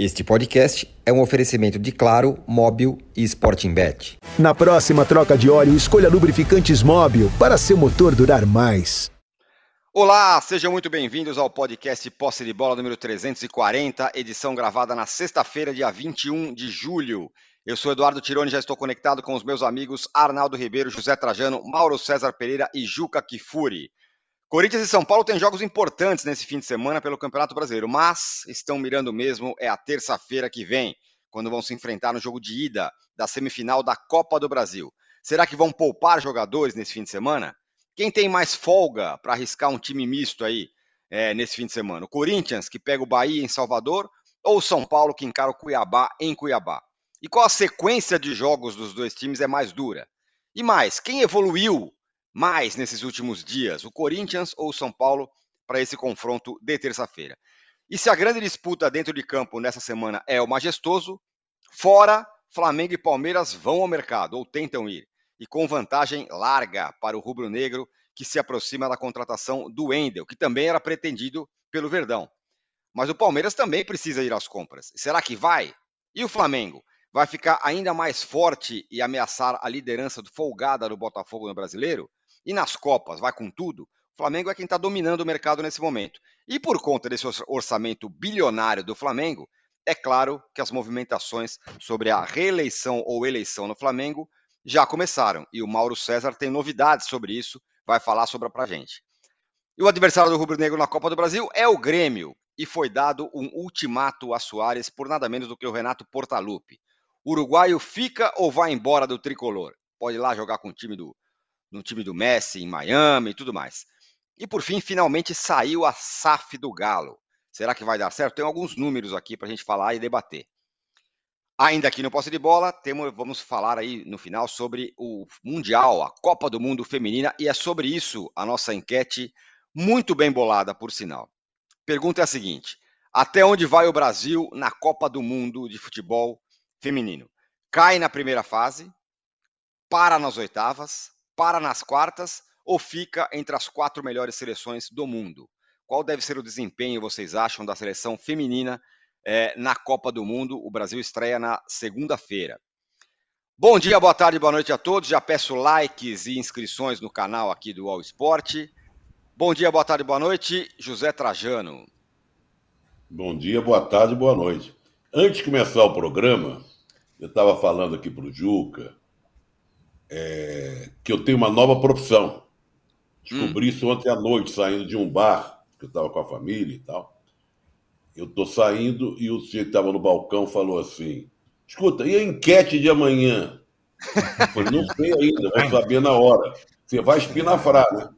Este podcast é um oferecimento de Claro, Móbil e Sporting Bet. Na próxima troca de óleo, escolha lubrificantes Móbil para seu motor durar mais. Olá, sejam muito bem-vindos ao podcast Posse de Bola número 340, edição gravada na sexta-feira, dia 21 de julho. Eu sou Eduardo Tironi, já estou conectado com os meus amigos Arnaldo Ribeiro, José Trajano, Mauro César Pereira e Juca Kifuri. Corinthians e São Paulo têm jogos importantes nesse fim de semana pelo Campeonato Brasileiro, mas estão mirando mesmo é a terça-feira que vem, quando vão se enfrentar no jogo de ida da semifinal da Copa do Brasil. Será que vão poupar jogadores nesse fim de semana? Quem tem mais folga para arriscar um time misto aí é, nesse fim de semana? O Corinthians, que pega o Bahia em Salvador, ou o São Paulo, que encara o Cuiabá em Cuiabá? E qual a sequência de jogos dos dois times é mais dura? E mais, quem evoluiu mais nesses últimos dias, o Corinthians ou o São Paulo, para esse confronto de terça-feira. E se a grande disputa dentro de campo nessa semana é o majestoso, fora, Flamengo e Palmeiras vão ao mercado ou tentam ir, e com vantagem larga para o rubro-negro que se aproxima da contratação do Wendel, que também era pretendido pelo Verdão. Mas o Palmeiras também precisa ir às compras. Será que vai? E o Flamengo? Vai ficar ainda mais forte e ameaçar a liderança folgada do Botafogo no brasileiro? E nas Copas vai com tudo, o Flamengo é quem está dominando o mercado nesse momento. E por conta desse orçamento bilionário do Flamengo, é claro que as movimentações sobre a reeleição ou eleição no Flamengo já começaram. E o Mauro César tem novidades sobre isso, vai falar sobre para a gente. E o adversário do Rubro Negro na Copa do Brasil é o Grêmio. E foi dado um ultimato a Soares por nada menos do que o Renato Portaluppi. Uruguaio fica ou vai embora do tricolor? Pode ir lá jogar com o time do, no time do Messi, em Miami e tudo mais. E por fim, finalmente saiu a SAF do Galo. Será que vai dar certo? Tem alguns números aqui para a gente falar e debater. Ainda aqui no Posse de Bola, temos, vamos falar aí no final sobre o Mundial, a Copa do Mundo Feminina, e é sobre isso a nossa enquete, muito bem bolada, por sinal. Pergunta é a seguinte: até onde vai o Brasil na Copa do Mundo de Futebol Feminino? Cai na primeira fase, para nas oitavas, para nas quartas ou fica entre as quatro melhores seleções do mundo? Qual deve ser o desempenho, vocês acham, da seleção feminina é, na Copa do Mundo? O Brasil estreia na segunda-feira. Bom dia, boa tarde, boa noite a todos. Já peço likes e inscrições no canal aqui do All Sport. Bom dia, boa tarde, boa noite, José Trajano. Bom dia, boa tarde, boa noite. Antes de começar o programa, eu estava falando aqui para o Juca, é, que eu tenho uma nova profissão. Descobri hum. isso ontem à noite, saindo de um bar, que eu estava com a família e tal. Eu estou saindo e o senhor que estava no balcão falou assim: escuta, e a enquete de amanhã? Eu falei, não sei ainda, vou saber na hora. Você vai espinafrar, né?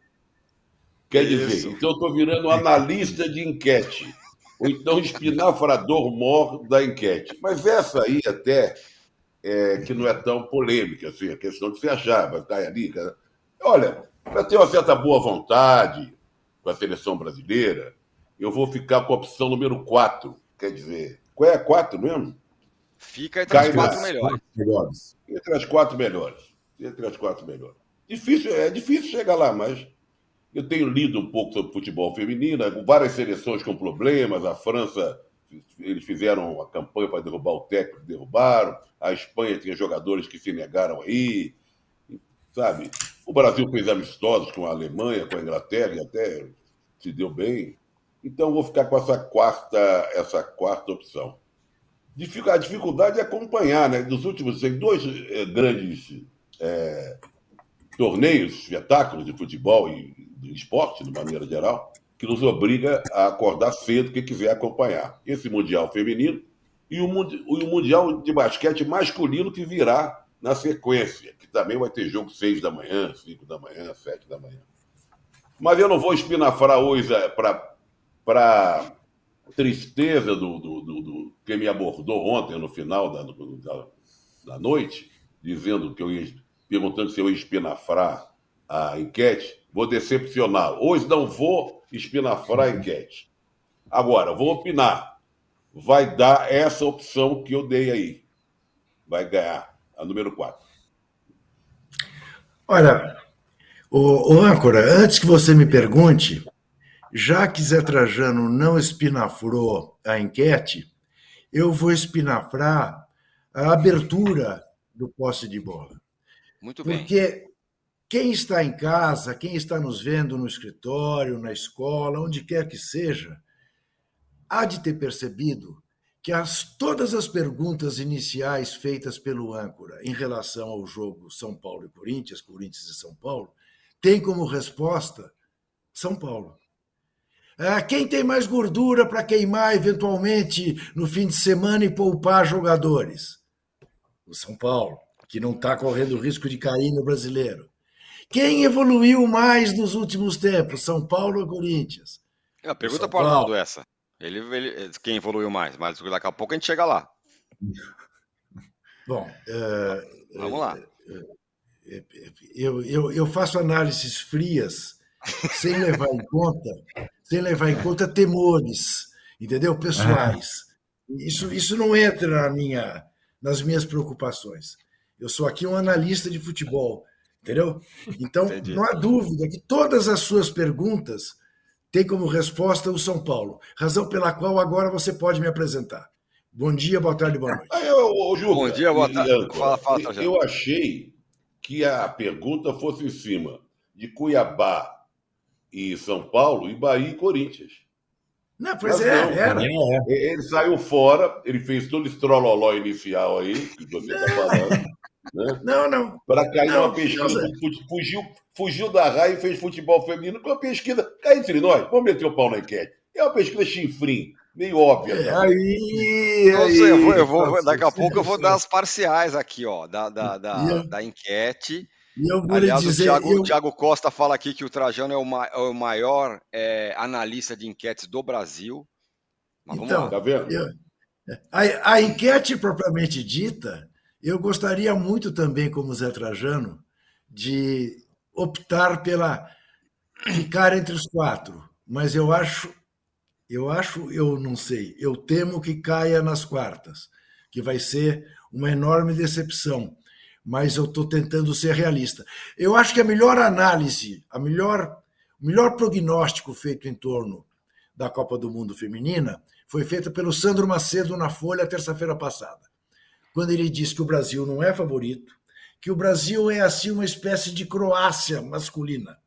Quer dizer, Isso. então eu estou virando analista de enquete. Ou então espinafrador mor da enquete. Mas essa aí até é, que não é tão polêmica, assim, a questão de se achar, vai estar ali. Cara. Olha, para ter uma certa boa vontade com a seleção brasileira, eu vou ficar com a opção número 4. Quer dizer, qual é a 4 mesmo? Fica entre Cai as quatro melhores. melhores. Entre as quatro melhores. Entre as quatro melhores. Difícil, é difícil chegar lá, mas eu tenho lido um pouco sobre futebol feminino, várias seleções com problemas, a França eles fizeram a campanha para derrubar o técnico, derrubaram. A Espanha tinha jogadores que se negaram aí, sabe? O Brasil fez amistosos com a Alemanha, com a Inglaterra, e até se deu bem. Então, vou ficar com essa quarta, essa quarta opção. A dificuldade é acompanhar, né? Dos últimos dois eh, grandes é, torneios, espetáculos de futebol e de esporte, de maneira geral, que nos obriga a acordar cedo quem quiser acompanhar. Esse Mundial Feminino e o, Mundial de Basquete Masculino que virá na sequência, que também vai ter jogo 6 da manhã, 5 da manhã, 7 da manhã. Mas eu não vou espinafrar hoje é, para tristeza do, do, do, do, que me abordou ontem no final da, da, da noite, dizendo que eu ia, perguntando se eu ia espinafrar a enquete, vou decepcionar. Hoje não vou espinafrar a enquete. Agora, vou opinar. Vai dar essa opção que eu dei aí. Vai ganhar a número 4. Olha, o, o âncora, antes que você me pergunte, já que Zé Trajano não espinafrou a enquete, eu vou espinafrar a abertura do posse de bola. Muito bem. Porque quem está em casa, quem está nos vendo no escritório, na escola, onde quer que seja, há de ter percebido que as, todas as perguntas iniciais feitas pelo âncora em relação ao jogo São Paulo e Corinthians, Corinthians e São Paulo, têm como resposta São Paulo. Ah, quem tem mais gordura para queimar eventualmente no fim de semana e poupar jogadores? O São Paulo, que não está correndo risco de cair no brasileiro. Quem evoluiu mais nos últimos tempos? São Paulo ou Corinthians? É, pergunta para o Arnaldo essa. Ele, ele, quem evoluiu mais, mas daqui a pouco a gente chega lá. Bom, é, vamos lá. É, é, eu, eu, eu faço análises frias sem levar em conta, sem levar em conta temores, entendeu? Pessoais. Isso, isso não entra na minha, nas minhas preocupações. Eu sou aqui um analista de futebol, entendeu? Então, Entendi. não há dúvida que todas as suas perguntas tem como resposta o São Paulo, razão pela qual agora você pode me apresentar. Bom dia, boa tarde, boa noite. Ah, eu, Bom dia, boa tarde. fala, fala, eu achei que a pergunta fosse em cima de Cuiabá e São Paulo e Bahia e Corinthians. Não, pois Mas é, não, era. Ele saiu fora, ele fez todo esse trololó inicial aí, que você está falando. Né? Não, não. Para cair não, uma pesquisa, fugiu, fugiu da raia e fez futebol feminino com uma pesquisa. Cá entre nós, vamos meter o pau na enquete. É uma pesquisa chinfrim, meio óbvia. É, aí, aí, eu vou, eu vou, daqui a pouco eu vou dar as parciais aqui, ó, da, da, da, da enquete. Aliás, dizer, o, Thiago, eu... o Thiago Costa fala aqui que o Trajano é o, ma, é o maior é, analista de enquetes do Brasil. Mas então, tá vendo? Eu, a, a enquete propriamente dita eu gostaria muito também, como Zé Trajano, de optar pela ficar entre os quatro, mas eu acho, eu acho, eu não sei, eu temo que caia nas quartas, que vai ser uma enorme decepção. Mas eu estou tentando ser realista. Eu acho que a melhor análise, a melhor, o melhor prognóstico feito em torno da Copa do Mundo Feminina foi feita pelo Sandro Macedo na Folha terça-feira passada quando ele diz que o Brasil não é favorito, que o Brasil é assim uma espécie de Croácia masculina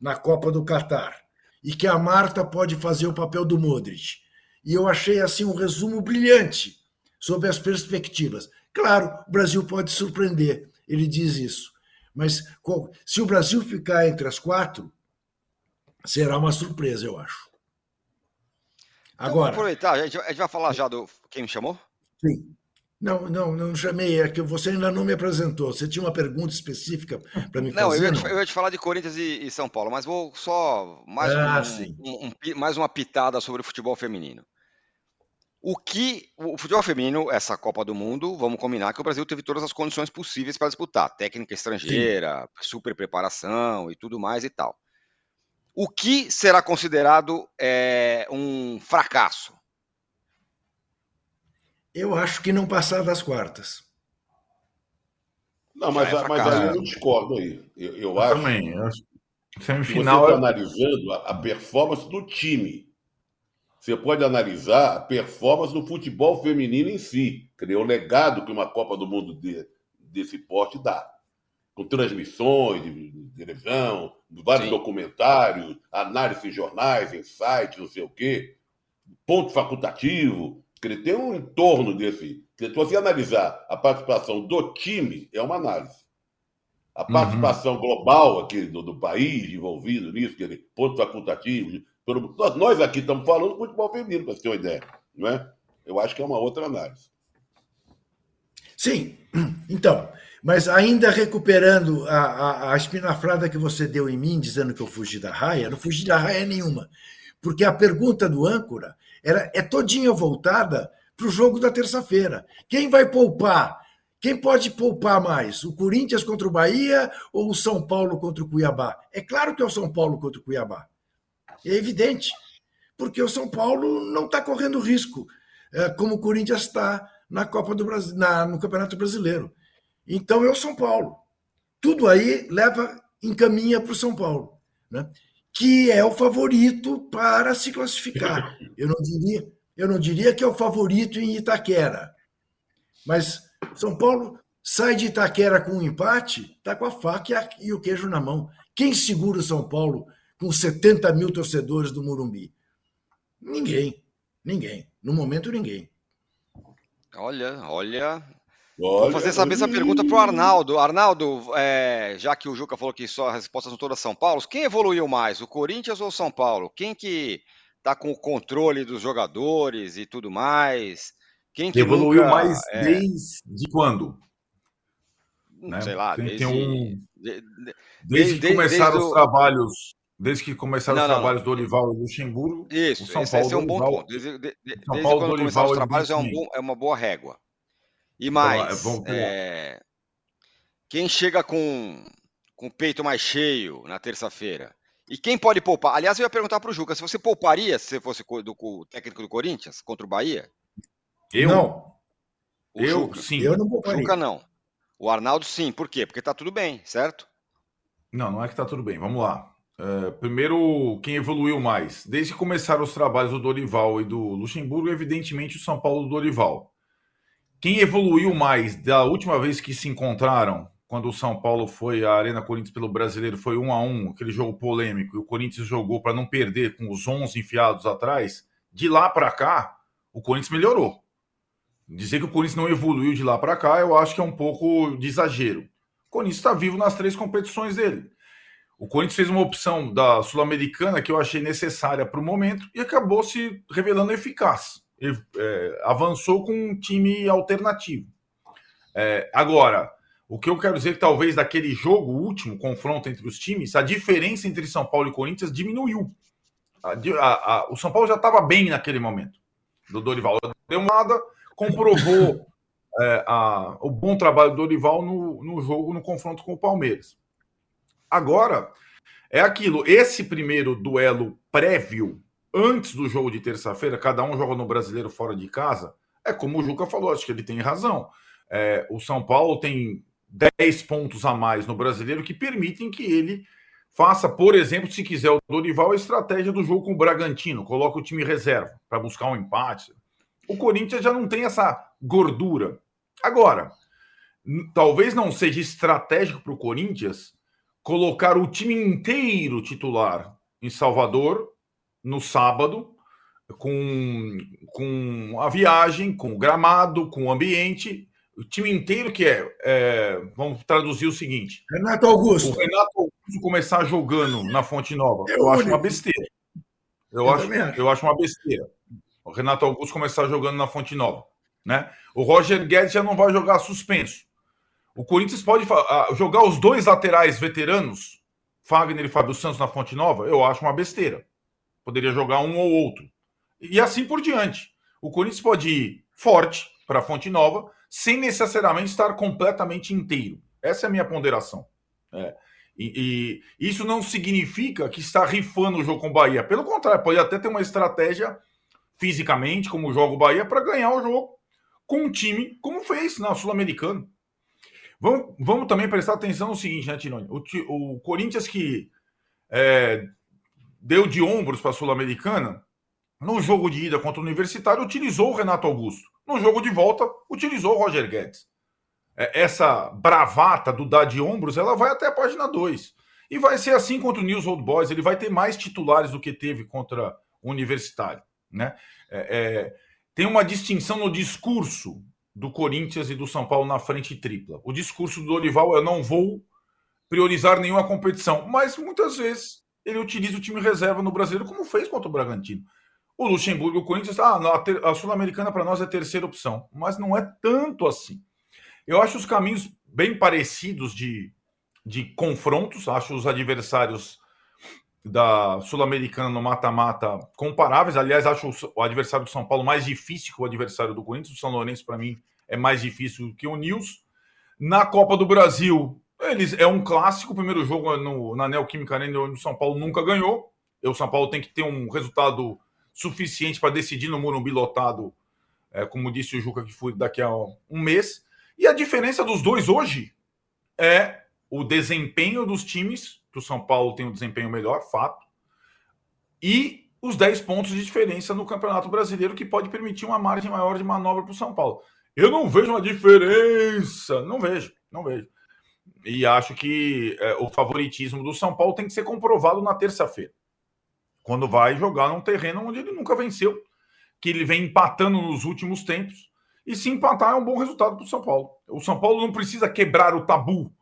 na Copa do Catar e que a Marta pode fazer o papel do Modric. E eu achei assim um resumo brilhante sobre as perspectivas. Claro, o Brasil pode surpreender, ele diz isso. Mas se o Brasil ficar entre as quatro, será uma surpresa, eu acho. Agora. Então, vamos aproveitar, a gente, a gente vai falar já do. Quem me chamou? Sim. Não, não, não chamei, é que você ainda não me apresentou. Você tinha uma pergunta específica para me fazer? Não, eu ia, te, eu ia te falar de Corinthians e, e, São Paulo, mas vou só mais, ah, um, um, um, mais uma pitada sobre o futebol feminino. O que o futebol feminino, essa Copa do Mundo, vamos combinar que o Brasil teve todas as condições possíveis para disputar, técnica estrangeira, Sim. super preparação e tudo mais e tal. O que será considerado é, um fracasso? Eu acho que não passar das quartas. Não, mas, é mas aí eu discordo aí. Eu, eu acho. Também. Eu acho. Semifinal. Você está analisando a, a performance do time. Você pode analisar a performance do futebol feminino em si. Criou o legado que uma Copa do Mundo de, desse porte dá. Com transmissões de, de televisão, vários Sim. documentários, análise em jornais, em sites, não sei o quê. Ponto facultativo. Ele tem um entorno desse. Se você analisar a participação do time, é uma análise. A uhum. participação uhum. global aqui do, do, país envolvido nisso, aquele ponto facultativo. Nós, nós aqui estamos falando do futebol feminino, para você ter uma ideia. Não é? Eu acho que é uma outra análise. Sim, então, mas ainda recuperando a, a, a espinafrada que você deu em mim, dizendo que eu fugi da raia, não fugi da raia nenhuma. Porque a pergunta do âncora era, é todinha voltada para o jogo da terça-feira. Quem vai poupar? Quem pode poupar mais? O Corinthians contra o Bahia ou o São Paulo contra o Cuiabá? É claro que é o São Paulo contra o Cuiabá. É evidente. Porque o São Paulo não está correndo risco, é, como o Corinthians está na Copa do Brasil, na, no Campeonato Brasileiro. Então é o São Paulo. Tudo aí leva, encaminha para o São Paulo. Né? Que é o favorito para se classificar. Eu não diria, Eu não diria que é o favorito em Itaquera, mas São Paulo sai de Itaquera com um empate, está com a faca e o queijo na mão. Quem segura o São Paulo com 70 mil torcedores do Morumbi? Ninguém. Ninguém. No momento, ninguém. Olha, olha. Vou fazer essa mesma pergunta para o Arnaldo. Arnaldo, é, já que o Juca falou que só as respostas são todas São Paulo, quem evoluiu mais, o Corinthians ou o São Paulo? Quem que está com o controle dos jogadores e tudo mais? Quem que evoluiu nunca, mais é... desde quando? Né? Sei lá, desde, um... desde, desde, que começaram desde os o... trabalhos, desde que começaram não, os não, trabalhos não. do Olival e Luxemburgo. Isso, o São esse, Paulo esse é um bom Olival, ponto. Desde, de, desde quando Dorival começaram os trabalhos é, um bom, é, uma boa régua. E então, mais, então, é, quem chega com, com o peito mais cheio na terça-feira? E quem pode poupar? Aliás, eu ia perguntar para o Juca, se você pouparia se você fosse do, do técnico do Corinthians contra o Bahia? Eu? Não. O eu, Juca. sim. Eu não pouparia. O Juca não. O Arnaldo, sim. Por quê? Porque tá tudo bem, certo? Não, não é que tá tudo bem. Vamos lá. Uh, primeiro, quem evoluiu mais? Desde que começaram os trabalhos do Dorival e do Luxemburgo, evidentemente o São Paulo do Dorival. Quem evoluiu mais da última vez que se encontraram, quando o São Paulo foi à Arena Corinthians pelo Brasileiro, foi um a um, aquele jogo polêmico, e o Corinthians jogou para não perder com os 11 enfiados atrás, de lá para cá, o Corinthians melhorou. Dizer que o Corinthians não evoluiu de lá para cá, eu acho que é um pouco de exagero. O Corinthians está vivo nas três competições dele. O Corinthians fez uma opção da Sul-Americana que eu achei necessária para o momento e acabou se revelando eficaz. É, avançou com um time alternativo. É, agora, o que eu quero dizer é que talvez daquele jogo, último confronto entre os times, a diferença entre São Paulo e Corinthians diminuiu. A, a, a, o São Paulo já estava bem naquele momento, do Dorival. Deu nada, comprovou é, o bom trabalho do Dorival no, no jogo, no confronto com o Palmeiras. Agora, é aquilo, esse primeiro duelo prévio, antes do jogo de terça-feira, cada um joga no brasileiro fora de casa, é como o Juca falou, acho que ele tem razão. É, o São Paulo tem 10 pontos a mais no brasileiro que permitem que ele faça, por exemplo, se quiser o Dorival, a estratégia do jogo com o Bragantino, coloca o time reserva para buscar um empate, o Corinthians já não tem essa gordura. Agora, talvez não seja estratégico para o Corinthians colocar o time inteiro titular em Salvador no sábado, com, com a viagem, com o gramado, com o ambiente. O time inteiro que é, é vamos traduzir o seguinte: Renato Augusto. O Renato Augusto começar jogando na Fonte Nova, eu, eu acho uma besteira. Eu, eu acho, eu acho uma besteira o Renato Augusto começar jogando na Fonte Nova. Né? O Roger Guedes já não vai jogar suspenso. O Corinthians pode jogar os dois laterais veteranos, Fagner e Fábio Santos, na Fonte Nova? Eu acho uma besteira. Poderia jogar um ou outro. E assim por diante. O Corinthians pode ir forte para a Fonte Nova, sem necessariamente estar completamente inteiro. Essa é a minha ponderação. É. E, e, isso não significa que está rifando o jogo com o Bahia. Pelo contrário, pode até ter uma estratégia fisicamente, como joga o Bahia, para ganhar o jogo com um time como fez na Sul-Americana. Vamos, vamos também prestar atenção no seguinte, né, Tironi? O, o Corinthians que é, deu de ombros para a Sul-Americana, no jogo de ida contra o Universitário, utilizou o Renato Augusto. No jogo de volta, utilizou o Roger Guedes. É, essa bravata do dar de ombros, ela vai até a página 2. E vai ser assim contra o News Old Boys. Ele vai ter mais titulares do que teve contra o Universitário. Né? É, é, tem uma distinção no discurso do Corinthians e do São Paulo na frente tripla. O discurso do Dorival eu não vou priorizar nenhuma competição, mas muitas vezes ele utiliza o time reserva no brasileiro, como fez contra o Bragantino. O Luxemburgo, o Corinthians, ah, a Sul-Americana para nós é a terceira opção, mas não é tanto assim. Eu acho os caminhos bem parecidos de, de confrontos, acho os adversários da Sul-Americana no mata-mata comparáveis. Aliás, acho o adversário do São Paulo mais difícil que o adversário do Corinthians. O São Lourenço, para mim, é mais difícil que o Nils. Na Copa do Brasil, eles é um clássico. O primeiro jogo no, na Neoquímica Arena, onde o São Paulo nunca ganhou. E o São Paulo tem que ter um resultado suficiente para decidir no Morumbi lotado, é, como disse o Juca, que foi daqui a um mês. E a diferença dos dois hoje é o desempenho dos times que o São Paulo tem um desempenho melhor, fato, e os 10 pontos de diferença no Campeonato Brasileiro, que pode permitir uma margem maior de manobra para o São Paulo. Eu não vejo uma diferença, não vejo, não vejo. E acho que é, o favoritismo do São Paulo tem que ser comprovado na terça-feira, quando vai jogar num terreno onde ele nunca venceu, que ele vem empatando nos últimos tempos. E se empatar é um bom resultado para o São Paulo. O São Paulo não precisa quebrar o tabu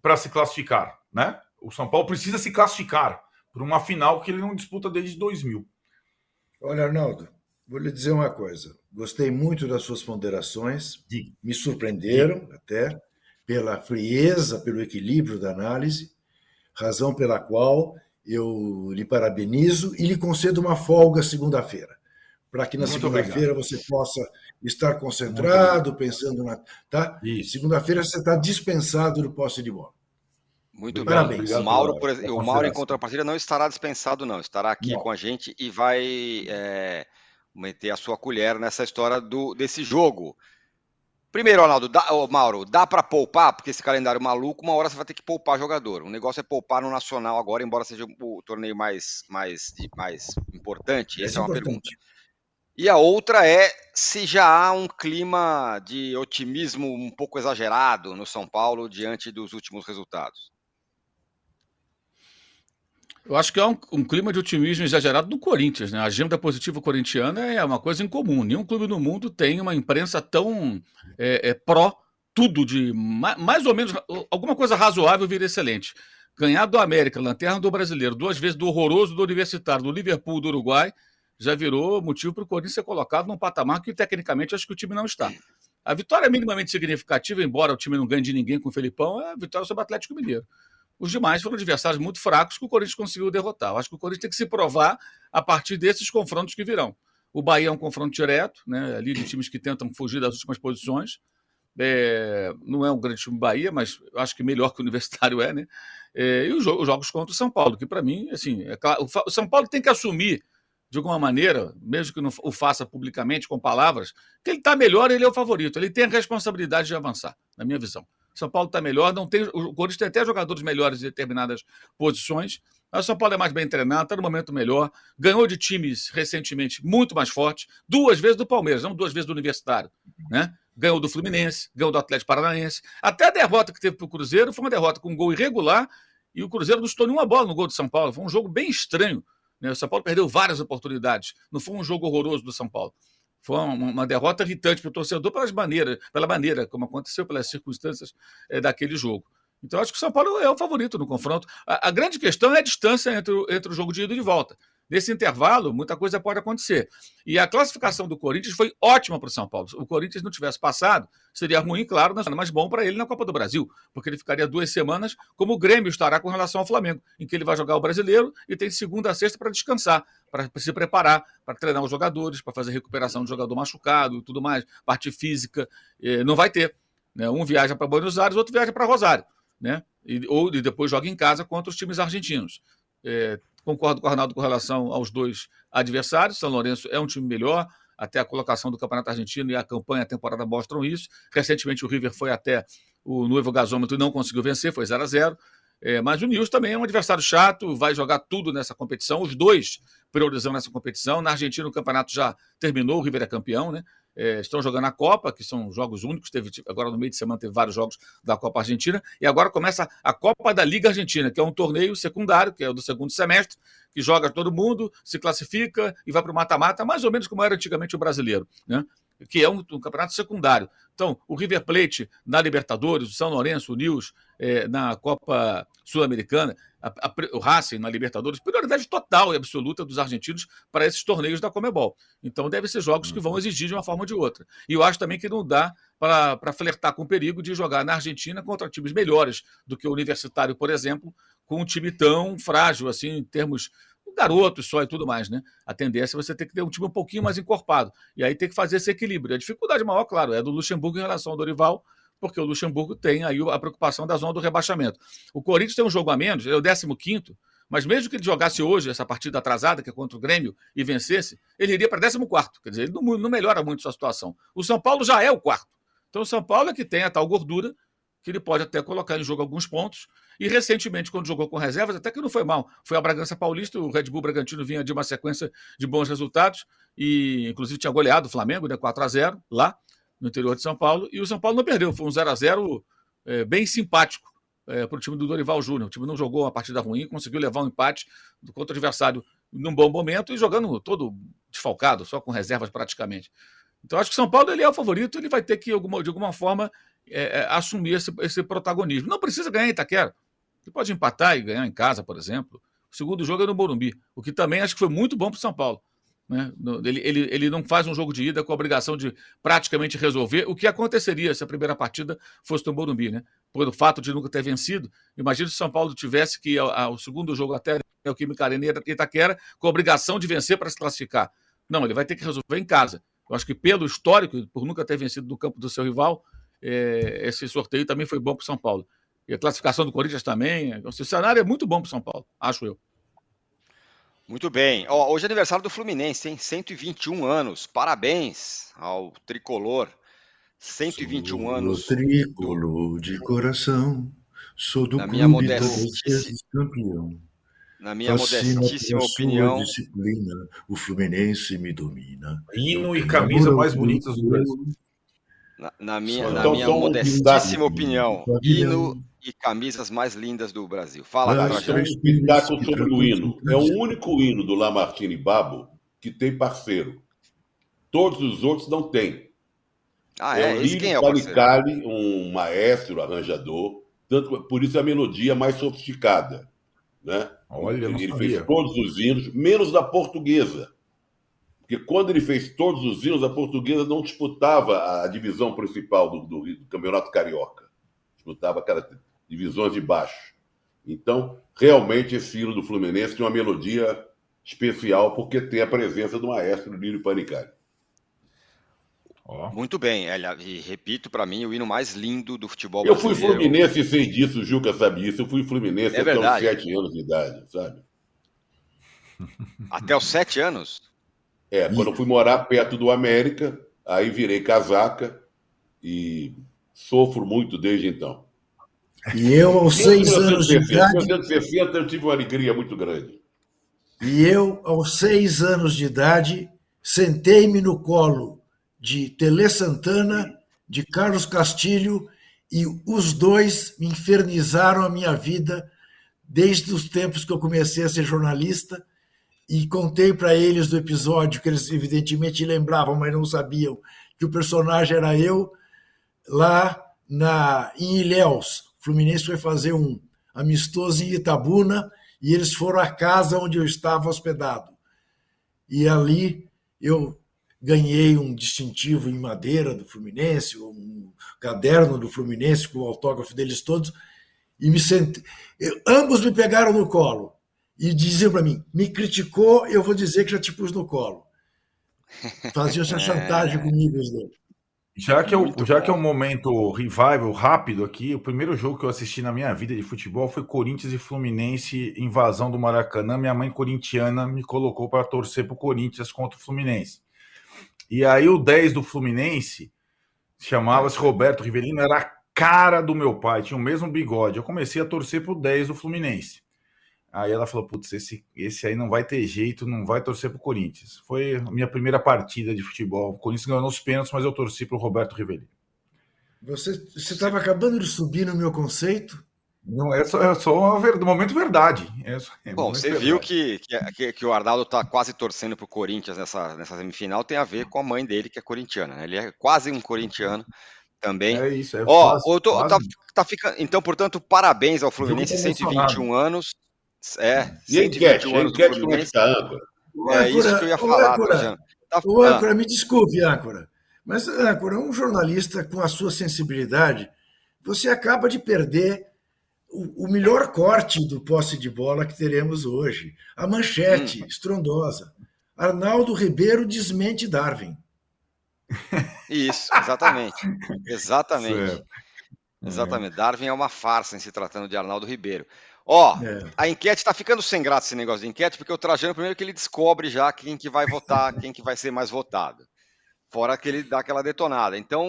para se classificar, né? O São Paulo precisa se classificar para uma final que ele não disputa desde 2000. Olha, Arnaldo, vou lhe dizer uma coisa. Gostei muito das suas ponderações, me surpreenderam até pela frieza, pelo equilíbrio da análise, razão pela qual eu lhe parabenizo e lhe concedo uma folga segunda-feira, para que na segunda-feira você possa estar concentrado, pensando na. Tá? Segunda-feira você está dispensado do posse de bola. Muito Parabéns. bem. O Mauro, por exemplo, o Mauro, em contrapartida, não estará dispensado, não. Estará aqui não. com a gente e vai é, meter a sua colher nessa história do, desse jogo. Primeiro, Ronaldo, dá, oh, Mauro, dá para poupar? Porque esse calendário maluco, uma hora você vai ter que poupar jogador. O negócio é poupar no Nacional agora, embora seja o torneio mais, mais, mais importante. Essa é, é uma pergunta. E a outra é se já há um clima de otimismo um pouco exagerado no São Paulo diante dos últimos resultados. Eu acho que é um, um, clima de otimismo exagerado do Corinthians, né? A agenda positiva corintiana é uma coisa incomum. Nenhum clube no mundo tem uma imprensa tão é, é, pró tudo de mais ou menos alguma coisa razoável vira excelente. Ganhar do América, lanterna do brasileiro, duas vezes do horroroso do Universitário, do Liverpool do Uruguai, já virou motivo para o Corinthians ser colocado num patamar que tecnicamente acho que o time não está. A vitória é minimamente significativa, embora o time não ganhe de ninguém com o Felipão, é a vitória sobre o Atlético Mineiro. Os demais foram adversários muito fracos que o Corinthians conseguiu derrotar. Eu acho que o Corinthians tem que se provar a partir desses confrontos que virão. O Bahia é um confronto direto, né, ali de times que tentam fugir das últimas posições. É, não é um grande time Bahia, mas acho que melhor que o Universitário é, né? É, e os, os, jogos contra o São Paulo, que para mim, assim, é claro, o São Paulo tem que assumir de alguma maneira, mesmo que não o faça publicamente com palavras, que ele está melhor, ele é o favorito. Ele tem a responsabilidade de avançar, na minha visão. São Paulo está melhor, não tem, o Corinthians tem até jogadores melhores em determinadas posições. Mas o São Paulo é mais bem treinado, está no momento melhor. Ganhou de times recentemente muito mais fortes, duas vezes do Palmeiras, não duas vezes do Universitário. Né? Ganhou do Fluminense, ganhou do Atlético Paranaense. Até a derrota que teve para o Cruzeiro foi uma derrota com um gol irregular e o Cruzeiro não estou nenhuma bola no gol do São Paulo. Foi um jogo bem estranho. Né? O São Paulo perdeu várias oportunidades. Não foi um jogo horroroso do São Paulo. Foi uma, uma derrota irritante para o torcedor pelas maneiras, pela maneira como aconteceu, pelas circunstâncias é, daquele jogo. Então, acho que o São Paulo é o favorito no confronto. A, a grande questão é a distância entre, entre o jogo de ida e de volta. Nesse intervalo, muita coisa pode acontecer. E a classificação do Corinthians foi ótima para o São Paulo. Se o Corinthians não tivesse passado, seria ruim, claro, mas bom para ele na Copa do Brasil, porque ele ficaria duas semanas, como o Grêmio estará com relação ao Flamengo, em que ele vai jogar o brasileiro e tem segunda a sexta para descansar, para se preparar, para treinar os jogadores, para fazer recuperação do jogador machucado e tudo mais, parte física. Eh, não vai ter. Né? Um viaja para Buenos Aires, outro viaja para Rosário. Né? E, ou e depois joga em casa contra os times argentinos. É, Concordo com o Arnaldo com relação aos dois adversários. São Lourenço é um time melhor, até a colocação do Campeonato Argentino e a campanha, a temporada mostram isso. Recentemente o River foi até o novo gasômetro e não conseguiu vencer, foi 0 a 0 é, mas o Nils também é um adversário chato, vai jogar tudo nessa competição. Os dois priorizam nessa competição. Na Argentina o campeonato já terminou, o River é campeão, né? É, estão jogando a Copa, que são jogos únicos. Teve, agora no meio de semana teve vários jogos da Copa Argentina. E agora começa a Copa da Liga Argentina, que é um torneio secundário, que é o do segundo semestre, que joga todo mundo, se classifica e vai para o mata-mata, mais ou menos como era antigamente o brasileiro, né? Que é um, um, campeonato secundário. Então, o River Plate na Libertadores, o São Lourenço, o Nils é, na Copa Sul-Americana, o Racing na Libertadores, prioridade total e absoluta dos argentinos para esses torneios da Comebol. Então, devem ser jogos que vão uhum. exigir de uma forma ou de outra. E eu acho também que não dá para flertar com o perigo de jogar na Argentina contra times melhores do que o Universitário, por exemplo, com um time tão frágil assim em termos garotos só e tudo mais, né? A tendência é você ter que ter um time um pouquinho mais encorpado. E aí tem que fazer esse equilíbrio. A dificuldade maior, claro, é do Luxemburgo em relação ao Dorival, porque o Luxemburgo tem aí a preocupação da zona do rebaixamento. O Corinthians tem um jogo a menos, é o 15 mas mesmo que ele jogasse hoje essa partida atrasada, que é contra o Grêmio, e vencesse, ele iria para 14 Quer dizer, ele não, não melhora muito sua situação. O São Paulo já é o quarto. Então o São Paulo é que tem a tal gordura que ele pode até colocar em jogo alguns pontos E recentemente, quando jogou com reservas, até que não foi mal. Foi a Bragança Paulista, o Red Bull Bragantino vinha de uma sequência de bons resultados, e inclusive tinha goleado o Flamengo, né, 4 a 0 lá no interior de São Paulo, e o São Paulo não perdeu, foi um 0 a 0 é, bem simpático é, para o time do Dorival Júnior. O time não jogou uma partida ruim, conseguiu levar um empate contra o adversário num bom momento e jogando todo desfalcado, só com reservas praticamente. Então acho que São Paulo ele é o favorito, ele vai ter que, de alguma forma, é, é, assumir esse, esse, protagonismo. Não precisa ganhar em Itaquera. Ele pode empatar e ganhar em casa, por exemplo. O segundo jogo é no Morumbi, o que também acho que foi muito bom para o São Paulo. Né? Ele, ele, ele não faz um jogo de ida com a obrigação de praticamente resolver o que aconteceria se a primeira partida fosse no Morumbi. Né? Por o fato de nunca ter vencido, imagina se o São Paulo tivesse que ir ao, ao segundo jogo até o Química Arena e Itaquera com a obrigação de vencer para se classificar. Não, ele vai ter que resolver em casa. Eu acho que pelo histórico, por nunca ter vencido no campo do seu rival, é, esse sorteio também foi bom para o São Paulo. E a classificação do Corinthians também. O cenário é muito bom para o São Paulo, acho eu. Muito bem. Ó, hoje é aniversário do Fluminense, hein? 121 anos. Parabéns ao tricolor. 121 sou anos. Tricolor de coração. Sou do Na minha modestíssima campeão. Na minha modestíssima opinião. Disciplina, o Fluminense me domina. Hino e camisa mais bonitas do Brasil. Na, na minha, na minha modestíssima opinião, hino e camisas mais lindas do Brasil. Fala, Nós temos um espetáculo sobre o hino. É o único hino do Lamartine Babo que tem parceiro. Todos os outros não têm. Ah, é? é o Esse quem é o Panicali, um maestro, arranjador. Tanto, por isso a melodia mais sofisticada. Né? Olha, ele, ele fez todos os hinos, menos da portuguesa. Porque quando ele fez todos os hinos, a portuguesa não disputava a divisão principal do, do, do Campeonato Carioca. Disputava aquelas divisões de baixo. Então, realmente, esse hino do Fluminense tem uma melodia especial, porque tem a presença do maestro Lírio Panicari. Oh. Muito bem, e repito, para mim, o hino mais lindo do futebol eu brasileiro. Eu fui Fluminense e sei disso, o Juca sabe isso. Eu fui Fluminense é até verdade. os sete anos de idade, sabe? Até os sete anos? É, quando eu fui morar perto do América, aí virei casaca e sofro muito desde então. E eu, aos seis anos de idade. Em 1960, eu tive uma alegria muito grande. E eu, aos seis anos de idade, sentei-me no colo de Tele Santana, de Carlos Castilho, e os dois me infernizaram a minha vida desde os tempos que eu comecei a ser jornalista e contei para eles do episódio que eles evidentemente lembravam, mas não sabiam que o personagem era eu lá na em Ilhéus. Fluminense foi fazer um amistoso em Itabuna e eles foram à casa onde eu estava hospedado. E ali eu ganhei um distintivo em madeira do Fluminense, um caderno do Fluminense com o autógrafo deles todos, e me senti... ambos me pegaram no colo e diziam para mim: me criticou, eu vou dizer que já te pus no colo. Faziam essa chantagem comigo os dois. Já que, é já que é um momento revival rápido aqui, o primeiro jogo que eu assisti na minha vida de futebol foi Corinthians e Fluminense, invasão do Maracanã. Minha mãe corintiana me colocou para torcer para o Corinthians contra o Fluminense. E aí o 10 do Fluminense chamava-se Roberto Rivelino, era a cara do meu pai, tinha o mesmo bigode. Eu comecei a torcer pro 10 do Fluminense. Aí ela falou: Putz, esse, esse aí não vai ter jeito, não vai torcer pro Corinthians. Foi a minha primeira partida de futebol. O Corinthians ganhou nos pênaltis, mas eu torci pro Roberto Rivelino. Você estava acabando de subir no meu conceito não, é só, é só uma, momento verdade. É, só, é Bom, você verdade. viu que, que, que, o Arnaldo está quase torcendo para o Corinthians nessa, nessa semifinal, tem a ver com a mãe dele, que é corintiana. Né? Ele é quase um corintiano também. É isso, é Ó, quase, tô, quase. Tá, tá ficando, então, portanto, parabéns ao Fluminense, 121 anos. É, e 121 anos enquete, como é que está, âncora? É isso que eu ia falar, âncora, tá, o âncora, me desculpe, âncora, mas âncora, um jornalista com a sua sensibilidade, você acaba de perder o, melhor corte do posse de bola que teremos hoje. A manchete hum. estrondosa. Arnaldo Ribeiro desmente Darwin. Isso, exatamente. Exatamente. Certo. Exatamente. É. Darwin é uma farsa em se tratando de Arnaldo Ribeiro. Ó, é. a enquete está ficando sem graça esse negócio de enquete, porque o Trajano primeiro que ele descobre já quem que vai votar, quem que vai ser mais votado. Fora que ele dá aquela detonada. Então,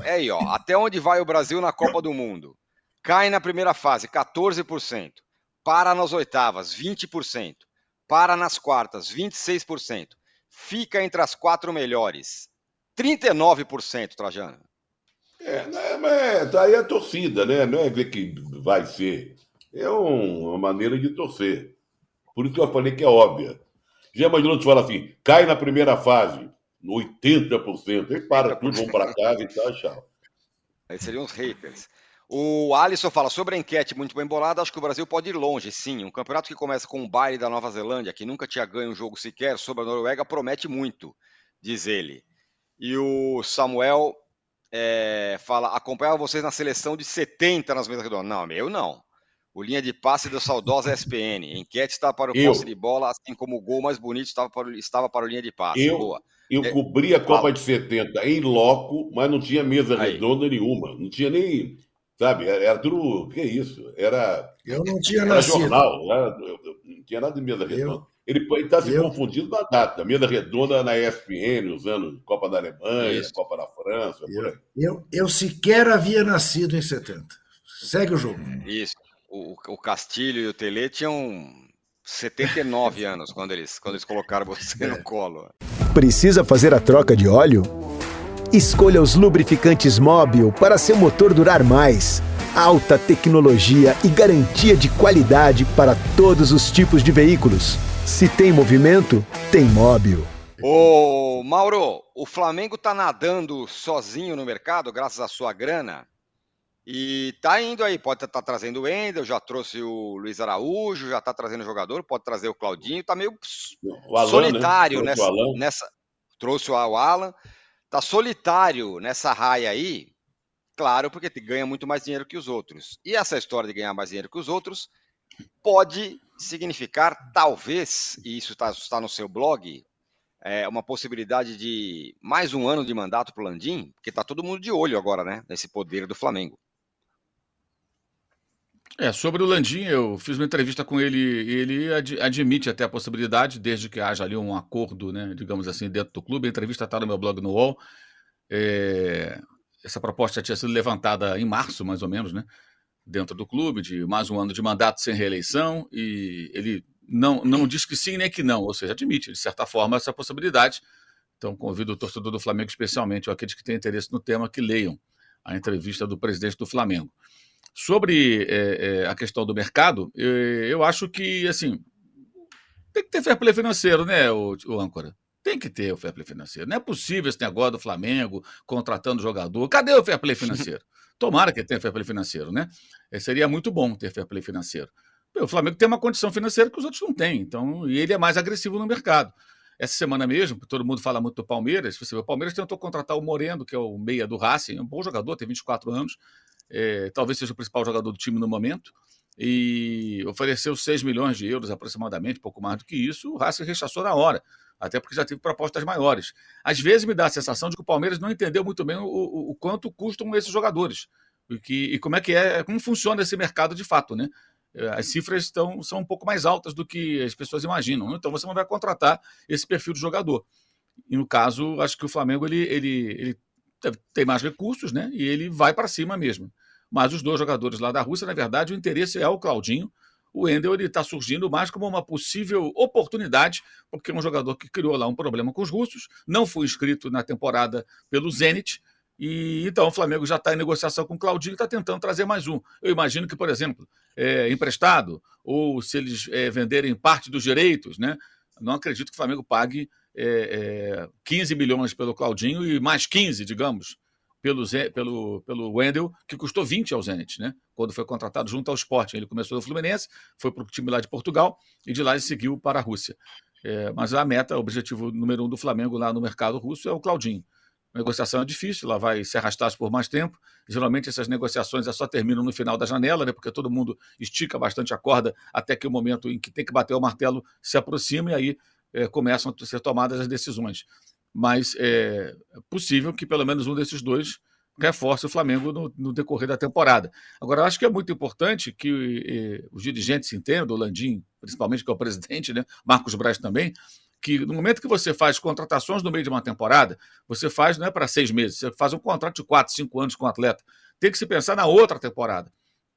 é, é aí, ó. Até onde vai o Brasil na Copa do Mundo? cai na primeira fase, 14%, para nas oitavas, 20%, para nas quartas, 26%, fica entre as quatro melhores, 39%, Trajano. É, né, mas aí é a torcida, né? Não é ver que vai ser. É um, uma maneira de torcer. Por isso que eu falei que é óbvia. Já imaginou tu fala assim, cai na primeira fase, no 80%, aí para tudo, vão para casa e tal, tchau. Aí seriam os haters. O Alisson fala sobre a enquete muito bem bolada. Acho que o Brasil pode ir longe, sim. Um campeonato que começa com um baile da Nova Zelândia, que nunca tinha ganho um jogo sequer sobre a Noruega, promete muito, diz ele. E o Samuel é, fala: acompanhava vocês na seleção de 70 nas mesas redondas. Não, eu não. O linha de passe da saudosa ESPN. A enquete estava para o eu. posse de bola, assim como o gol mais bonito estava para o, estava para o linha de passe. Eu, Boa. eu é, cobri a Copa fala. de 70 em loco, mas não tinha mesa Aí. redonda nenhuma. Não tinha nem. Sabe, era tudo. que é isso? Era. Eu não tinha era nascido. jornal, era, não tinha nada de mesa redonda. Eu, ele está se eu... confundindo na data. Mesa redonda na ESPN, usando Copa da Alemanha, Isso. Copa da França, eu, eu, eu, sequer havia nascido em 70. Segue o jogo. Isso. O, o Castilho e o Tele tinham 79 anos quando eles, quando eles colocaram você é. no colo. Precisa fazer a troca de óleo? Escolha os lubrificantes Móbil para seu motor durar mais. Alta tecnologia e garantia de qualidade para todos os tipos de veículos. Se tem movimento, tem móvel. Ô, Mauro, o Flamengo tá nadando sozinho no mercado, graças à sua grana. E tá indo aí, pode estar tá, tá trazendo o Endel, já trouxe o Luiz Araújo, já tá trazendo jogador, pode trazer o Claudinho, tá meio Alan, solitário né? nessa, nessa. Trouxe o Alan. Tá solitário nessa raia aí, claro, porque ganha muito mais dinheiro que os outros. E essa história de ganhar mais dinheiro que os outros pode significar, talvez, e isso está tá no seu blog, é, uma possibilidade de mais um ano de mandato para o Landim, porque está todo mundo de olho agora, né, nesse poder do Flamengo. É, sobre o Landim, eu fiz uma entrevista com ele e ele ad, admite até a possibilidade, desde que haja ali um acordo, né, digamos assim, dentro do clube. A entrevista está no meu blog no UOL. É, essa proposta tinha sido levantada em março, mais ou menos, né? dentro do clube, de mais um ano de mandato sem reeleição, e ele não, não diz que sim nem que não, ou seja, admite, de certa forma, essa possibilidade. Então, convido o torcedor do Flamengo, especialmente, ou aqueles que têm interesse no tema, que leiam a entrevista do presidente do Flamengo. Sobre é, é, a questão do mercado, eu, eu, acho que, assim, tem que ter fair play financeiro, né, o, o âncora? Tem que ter o fair play financeiro. Não é possível esse negócio do Flamengo contratando jogador. Cadê o fair play financeiro? Tomara que tenha fair play financeiro, né? É, seria muito bom ter fair play financeiro. O Flamengo tem uma condição financeira que os outros não têm, então, e ele é mais agressivo no mercado. Essa semana mesmo, todo mundo fala muito do Palmeiras. Você vê, o Palmeiras tentou contratar o Moreno, que é o meia do Racing, um bom jogador, tem 24 anos, é, talvez seja o principal jogador do time no momento, e ofereceu 6 milhões de euros aproximadamente, pouco mais do que isso. O Racing rechaçou na hora até porque já teve propostas maiores. Às vezes me dá a sensação de que o Palmeiras não entendeu muito bem o, o, o quanto custam esses jogadores e, que, e como é que é, como funciona esse mercado de fato, né? É, as cifras estão, são um pouco mais altas do que as pessoas imaginam. Então você não vai contratar esse perfil de jogador. E no caso, acho que o Flamengo ele, ele, ele tem mais recursos, né? E ele vai para cima mesmo. Mas os dois jogadores lá da Rússia, na verdade, o interesse é o Claudinho o Endel está surgindo mais como uma possível oportunidade, porque é um jogador que criou lá um problema com os russos, não foi inscrito na temporada pelo Zenit, e então o Flamengo já está em negociação com o Claudinho e está tentando trazer mais um. Eu imagino que, por exemplo, é, emprestado, ou se eles é, venderem parte dos direitos, né? Não acredito que o Flamengo pague é, 15 é, milhões pelo Claudinho e mais 15, digamos, pelo, pelo, pelo Wendel, que custou 20 ao Zenit, né? Quando foi contratado junto ao Sporting. Ele começou no Fluminense, foi para o time lá de Portugal e de lá ele seguiu para a Rússia. É, mas a meta, o objetivo número um do Flamengo lá no mercado russo é o Claudinho. A negociação é difícil, ela vai se arrastar por mais tempo. Geralmente essas negociações só terminam no final da janela, né? Porque todo mundo estica bastante a corda até que o momento em que tem que bater o martelo se aproxima e aí é, começam a ser tomadas as decisões mas é possível que pelo menos um desses dois reforce o Flamengo no, no decorrer da temporada. Agora, acho que é muito importante que eh, os dirigentes entendam, o Landim, principalmente, que é o presidente, né? Marcos Braz também, que no momento que você faz contratações no meio de uma temporada, você faz não é para seis meses, você faz um contrato de quatro, cinco anos com o atleta. Tem que se pensar na outra temporada.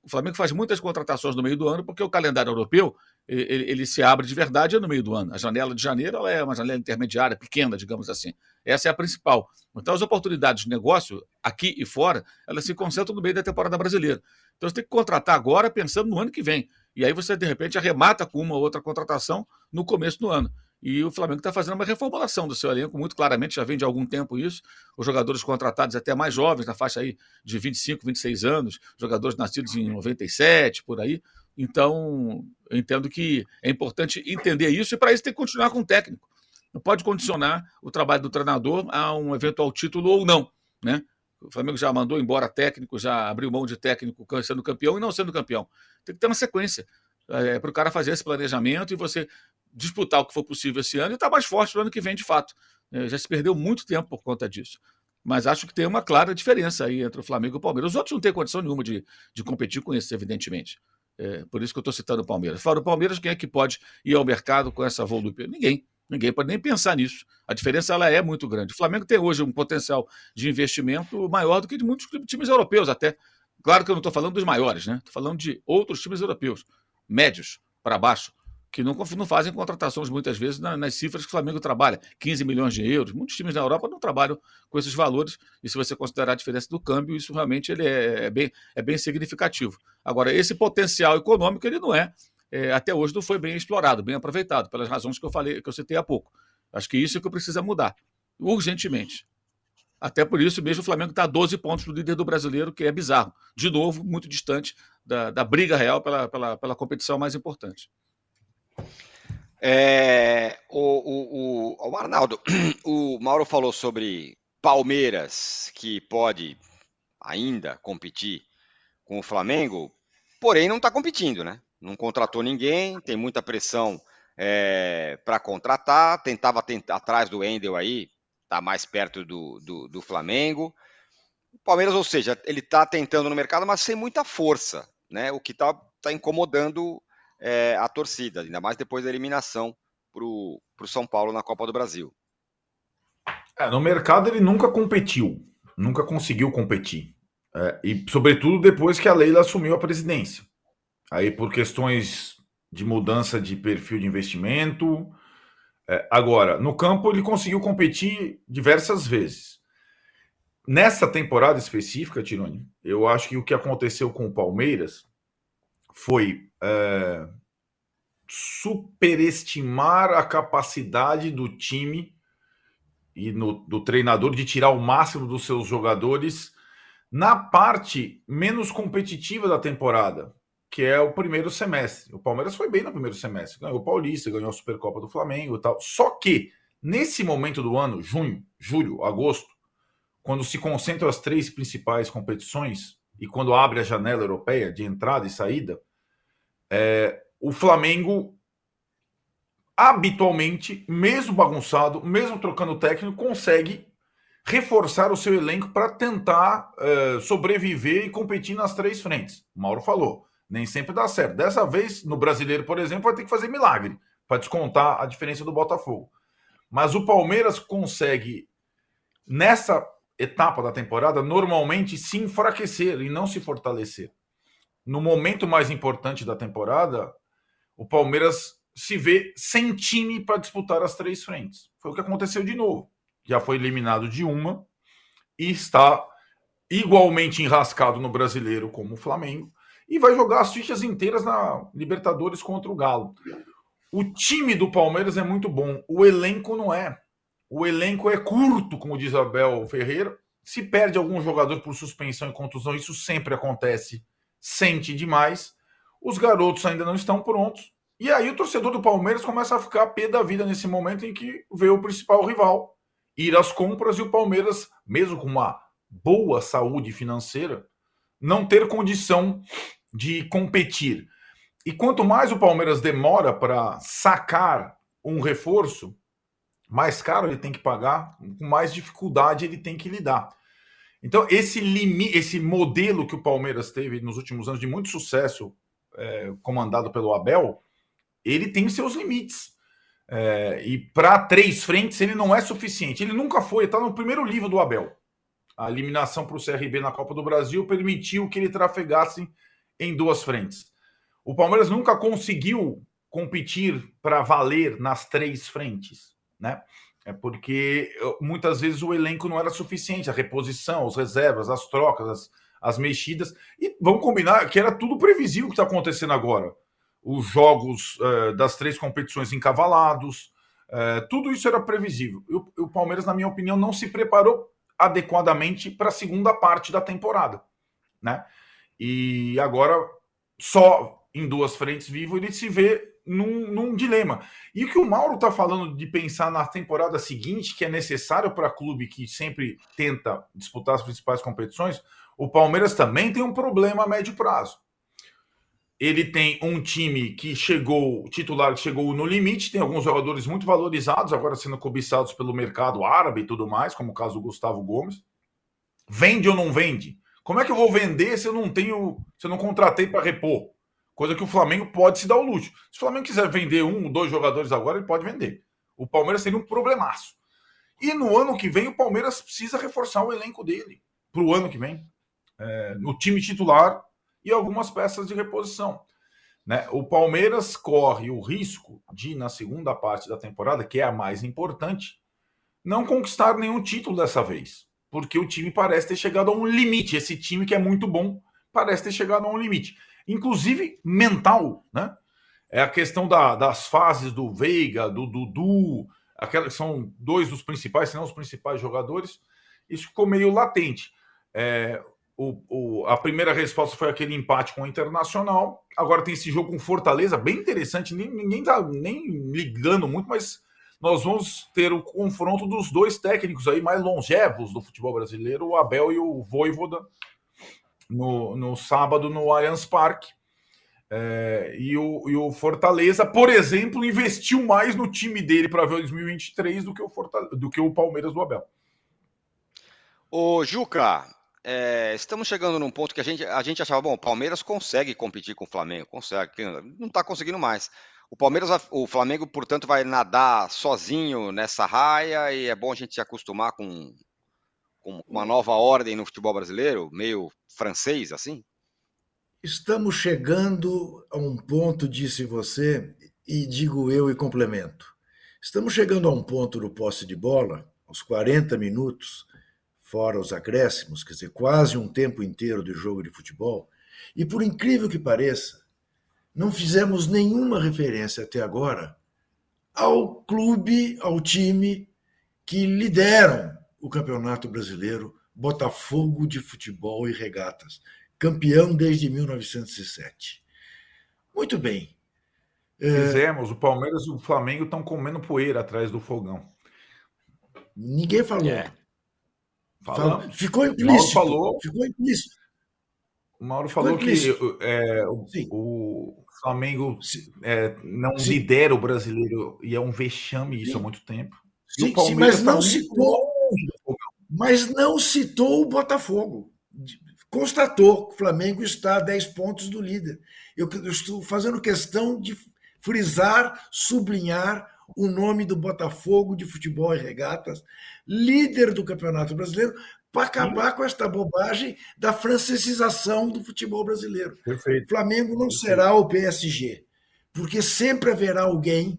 O Flamengo faz muitas contratações no meio do ano porque o calendário europeu ele, ele se abre de verdade no meio do ano. A janela de janeiro é uma janela intermediária, pequena, digamos assim. Essa é a principal. Então, as oportunidades de negócio, aqui e fora, elas se concentram no meio da temporada brasileira. Então, você tem que contratar agora pensando no ano que vem. E aí você, de repente, arremata com uma ou outra contratação no começo do ano. E o Flamengo está fazendo uma reformulação do seu elenco, muito claramente, já vem de algum tempo isso. Os jogadores contratados até mais jovens, na faixa aí de 25, 26 anos, jogadores nascidos em 97, por aí. Então, eu entendo que é importante entender isso, e para isso tem que continuar com o técnico. Não pode condicionar o trabalho do treinador a um eventual título ou não. Né? O Flamengo já mandou embora técnico, já abriu mão de técnico sendo campeão e não sendo campeão. Tem que ter uma sequência é, para o cara fazer esse planejamento e você disputar o que for possível esse ano e estar tá mais forte no ano que vem, de fato. É, já se perdeu muito tempo por conta disso. Mas acho que tem uma clara diferença aí entre o Flamengo e o Palmeiras. Os outros não têm condição nenhuma de, de competir com isso, evidentemente. É, por isso que eu estou citando o Palmeiras. Fora o Palmeiras, quem é que pode ir ao mercado com essa volta? Ninguém. Ninguém pode nem pensar nisso. A diferença ela é muito grande. O Flamengo tem hoje um potencial de investimento maior do que de muitos times europeus, até. Claro que eu não estou falando dos maiores, né? Estou falando de outros times europeus, médios para baixo que não, não fazem contratações muitas vezes nas cifras que o Flamengo trabalha, 15 milhões de euros. Muitos times na Europa não trabalham com esses valores, e se você considerar a diferença do câmbio, isso realmente ele é, é bem, é bem significativo. Agora, esse potencial econômico, ele não é, é, até hoje não foi bem explorado, bem aproveitado, pelas razões que eu falei, que eu citei há pouco. Acho que isso é que precisa mudar, urgentemente. Até por isso mesmo o Flamengo está a 12 pontos do líder do brasileiro, que é bizarro. De novo, muito distante da, da briga real pela, pela, pela competição mais importante. É, o, o, o, o Arnaldo, o Mauro falou sobre Palmeiras, que pode ainda competir com o Flamengo, porém não está competindo, né? Não contratou ninguém, tem muita pressão é, para contratar, tentava atrás do Endel aí, tá mais perto do, do, do Flamengo. O Palmeiras, ou seja, ele está tentando no mercado, mas sem muita força, né? O que está tá incomodando é, a torcida, ainda mais depois da eliminação para o São Paulo na Copa do Brasil. É, no mercado ele nunca competiu, nunca conseguiu competir. É, e, sobretudo, depois que a Leila assumiu a presidência. Aí, por questões de mudança de perfil de investimento. É, agora, no campo, ele conseguiu competir diversas vezes. Nessa temporada específica, Tironi, eu acho que o que aconteceu com o Palmeiras foi é, superestimar a capacidade do time e no, do treinador de tirar o máximo dos seus jogadores na parte menos competitiva da temporada, que é o primeiro semestre. O Palmeiras foi bem no primeiro semestre, ganhou o Paulista, ganhou a Supercopa do Flamengo e tal. Só que nesse momento do ano, junho, julho, agosto, quando se concentram as três principais competições e quando abre a janela europeia de entrada e saída, é, o Flamengo habitualmente, mesmo bagunçado, mesmo trocando técnico, consegue reforçar o seu elenco para tentar é, sobreviver e competir nas três frentes. O Mauro falou, nem sempre dá certo. Dessa vez, no brasileiro, por exemplo, vai ter que fazer milagre para descontar a diferença do Botafogo. Mas o Palmeiras consegue, nessa etapa da temporada, normalmente se enfraquecer e não se fortalecer no momento mais importante da temporada, o Palmeiras se vê sem time para disputar as três frentes. Foi o que aconteceu de novo. Já foi eliminado de uma e está igualmente enrascado no brasileiro como o Flamengo e vai jogar as fichas inteiras na Libertadores contra o Galo. O time do Palmeiras é muito bom, o elenco não é. O elenco é curto, como diz Abel Ferreira. Se perde algum jogador por suspensão e contusão, isso sempre acontece sente demais, os garotos ainda não estão prontos. E aí o torcedor do Palmeiras começa a ficar pé da vida nesse momento em que vê o principal rival ir às compras e o Palmeiras, mesmo com uma boa saúde financeira, não ter condição de competir. E quanto mais o Palmeiras demora para sacar um reforço, mais caro ele tem que pagar, com mais dificuldade ele tem que lidar. Então, esse limite, esse modelo que o Palmeiras teve nos últimos anos de muito sucesso, é, comandado pelo Abel, ele tem seus limites. É, e para três frentes ele não é suficiente. Ele nunca foi, está no primeiro livro do Abel. A eliminação para o CRB na Copa do Brasil permitiu que ele trafegasse em duas frentes. O Palmeiras nunca conseguiu competir para valer nas três frentes, né? É porque muitas vezes o elenco não era suficiente, a reposição, as reservas, as trocas, as, as mexidas. E vamos combinar que era tudo previsível o que está acontecendo agora. Os jogos uh, das três competições encavalados, uh, tudo isso era previsível. E o, o Palmeiras, na minha opinião, não se preparou adequadamente para a segunda parte da temporada, né? E agora só em duas frentes vivo ele se vê num, num dilema. E o que o Mauro está falando de pensar na temporada seguinte, que é necessário para clube que sempre tenta disputar as principais competições, o Palmeiras também tem um problema a médio prazo. Ele tem um time que chegou, titular que chegou no limite, tem alguns jogadores muito valorizados, agora sendo cobiçados pelo mercado árabe e tudo mais, como o caso do Gustavo Gomes. Vende ou não vende? Como é que eu vou vender se eu não tenho, se eu não contratei para repor? Coisa que o Flamengo pode se dar o luxo. Se o Flamengo quiser vender um ou dois jogadores agora, ele pode vender. O Palmeiras seria um problemaço. E no ano que vem, o Palmeiras precisa reforçar o elenco dele para o ano que vem é, no time titular e algumas peças de reposição. Né? O Palmeiras corre o risco de, na segunda parte da temporada, que é a mais importante, não conquistar nenhum título dessa vez, porque o time parece ter chegado a um limite. Esse time que é muito bom parece ter chegado a um limite, inclusive mental, né? É a questão da, das fases do Veiga, do Dudu, aquelas que são dois dos principais, se não os principais jogadores. Isso ficou meio latente. É, o, o, a primeira resposta foi aquele empate com o Internacional. Agora tem esse jogo com Fortaleza, bem interessante. Ninguém está nem ligando muito, mas nós vamos ter o confronto dos dois técnicos aí mais longevos do futebol brasileiro, o Abel e o Voivoda, no, no sábado no Allianz Parque. É, e, o, e o Fortaleza, por exemplo, investiu mais no time dele para ver o 2023 do que o, Fortaleza, do que o Palmeiras do Abel. Ô, Juca, é, estamos chegando num ponto que a gente, a gente achava, bom, o Palmeiras consegue competir com o Flamengo, consegue, não está conseguindo mais. O Palmeiras, o Flamengo, portanto, vai nadar sozinho nessa raia e é bom a gente se acostumar com, com uma nova ordem no futebol brasileiro, meio francês assim? Estamos chegando a um ponto, disse você, e digo eu e complemento. Estamos chegando a um ponto do posse de bola, aos 40 minutos, fora os acréscimos, quer dizer, quase um tempo inteiro de jogo de futebol, e por incrível que pareça, não fizemos nenhuma referência até agora ao clube, ao time que lideram o Campeonato Brasileiro, Botafogo de Futebol e Regatas, campeão desde 1907. Muito bem. É, Fizemos, o Palmeiras e o Flamengo estão comendo poeira atrás do fogão. Ninguém falou. É. Falamos. Ficou implícito. falou, ficou implícito. O Mauro falou que é, o, o, Flamengo é, não sim. lidera o brasileiro e é um vexame isso sim. há muito tempo. Sim, sim mas não tá citou. Mas não citou o Botafogo. Constatou que o Flamengo está a 10 pontos do líder. Eu, eu estou fazendo questão de frisar, sublinhar o nome do Botafogo de futebol e regatas, líder do Campeonato Brasileiro, para acabar com esta bobagem da francesização do futebol brasileiro. Perfeito. O Flamengo não Perfeito. será o PSG, porque sempre haverá alguém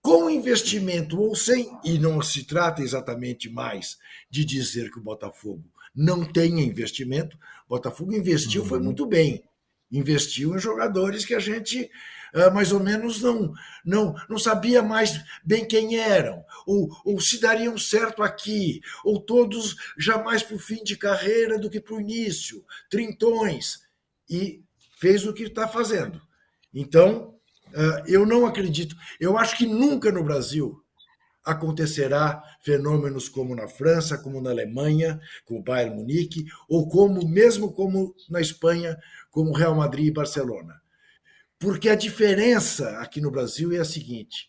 com investimento ou sem, e não se trata exatamente mais de dizer que o Botafogo não tenha investimento, o Botafogo investiu, uhum. foi muito bem. Investiu em jogadores que a gente uh, mais ou menos não, não, não sabia mais bem quem eram, ou, ou se dariam certo aqui, ou todos jamais para o fim de carreira do que para o início, trintões, e fez o que está fazendo. Então, uh, eu não acredito, eu acho que nunca no Brasil acontecerá fenômenos como na França, como na Alemanha, com o Bayern Munique, ou como mesmo como na Espanha, como Real Madrid e Barcelona. Porque a diferença aqui no Brasil é a seguinte: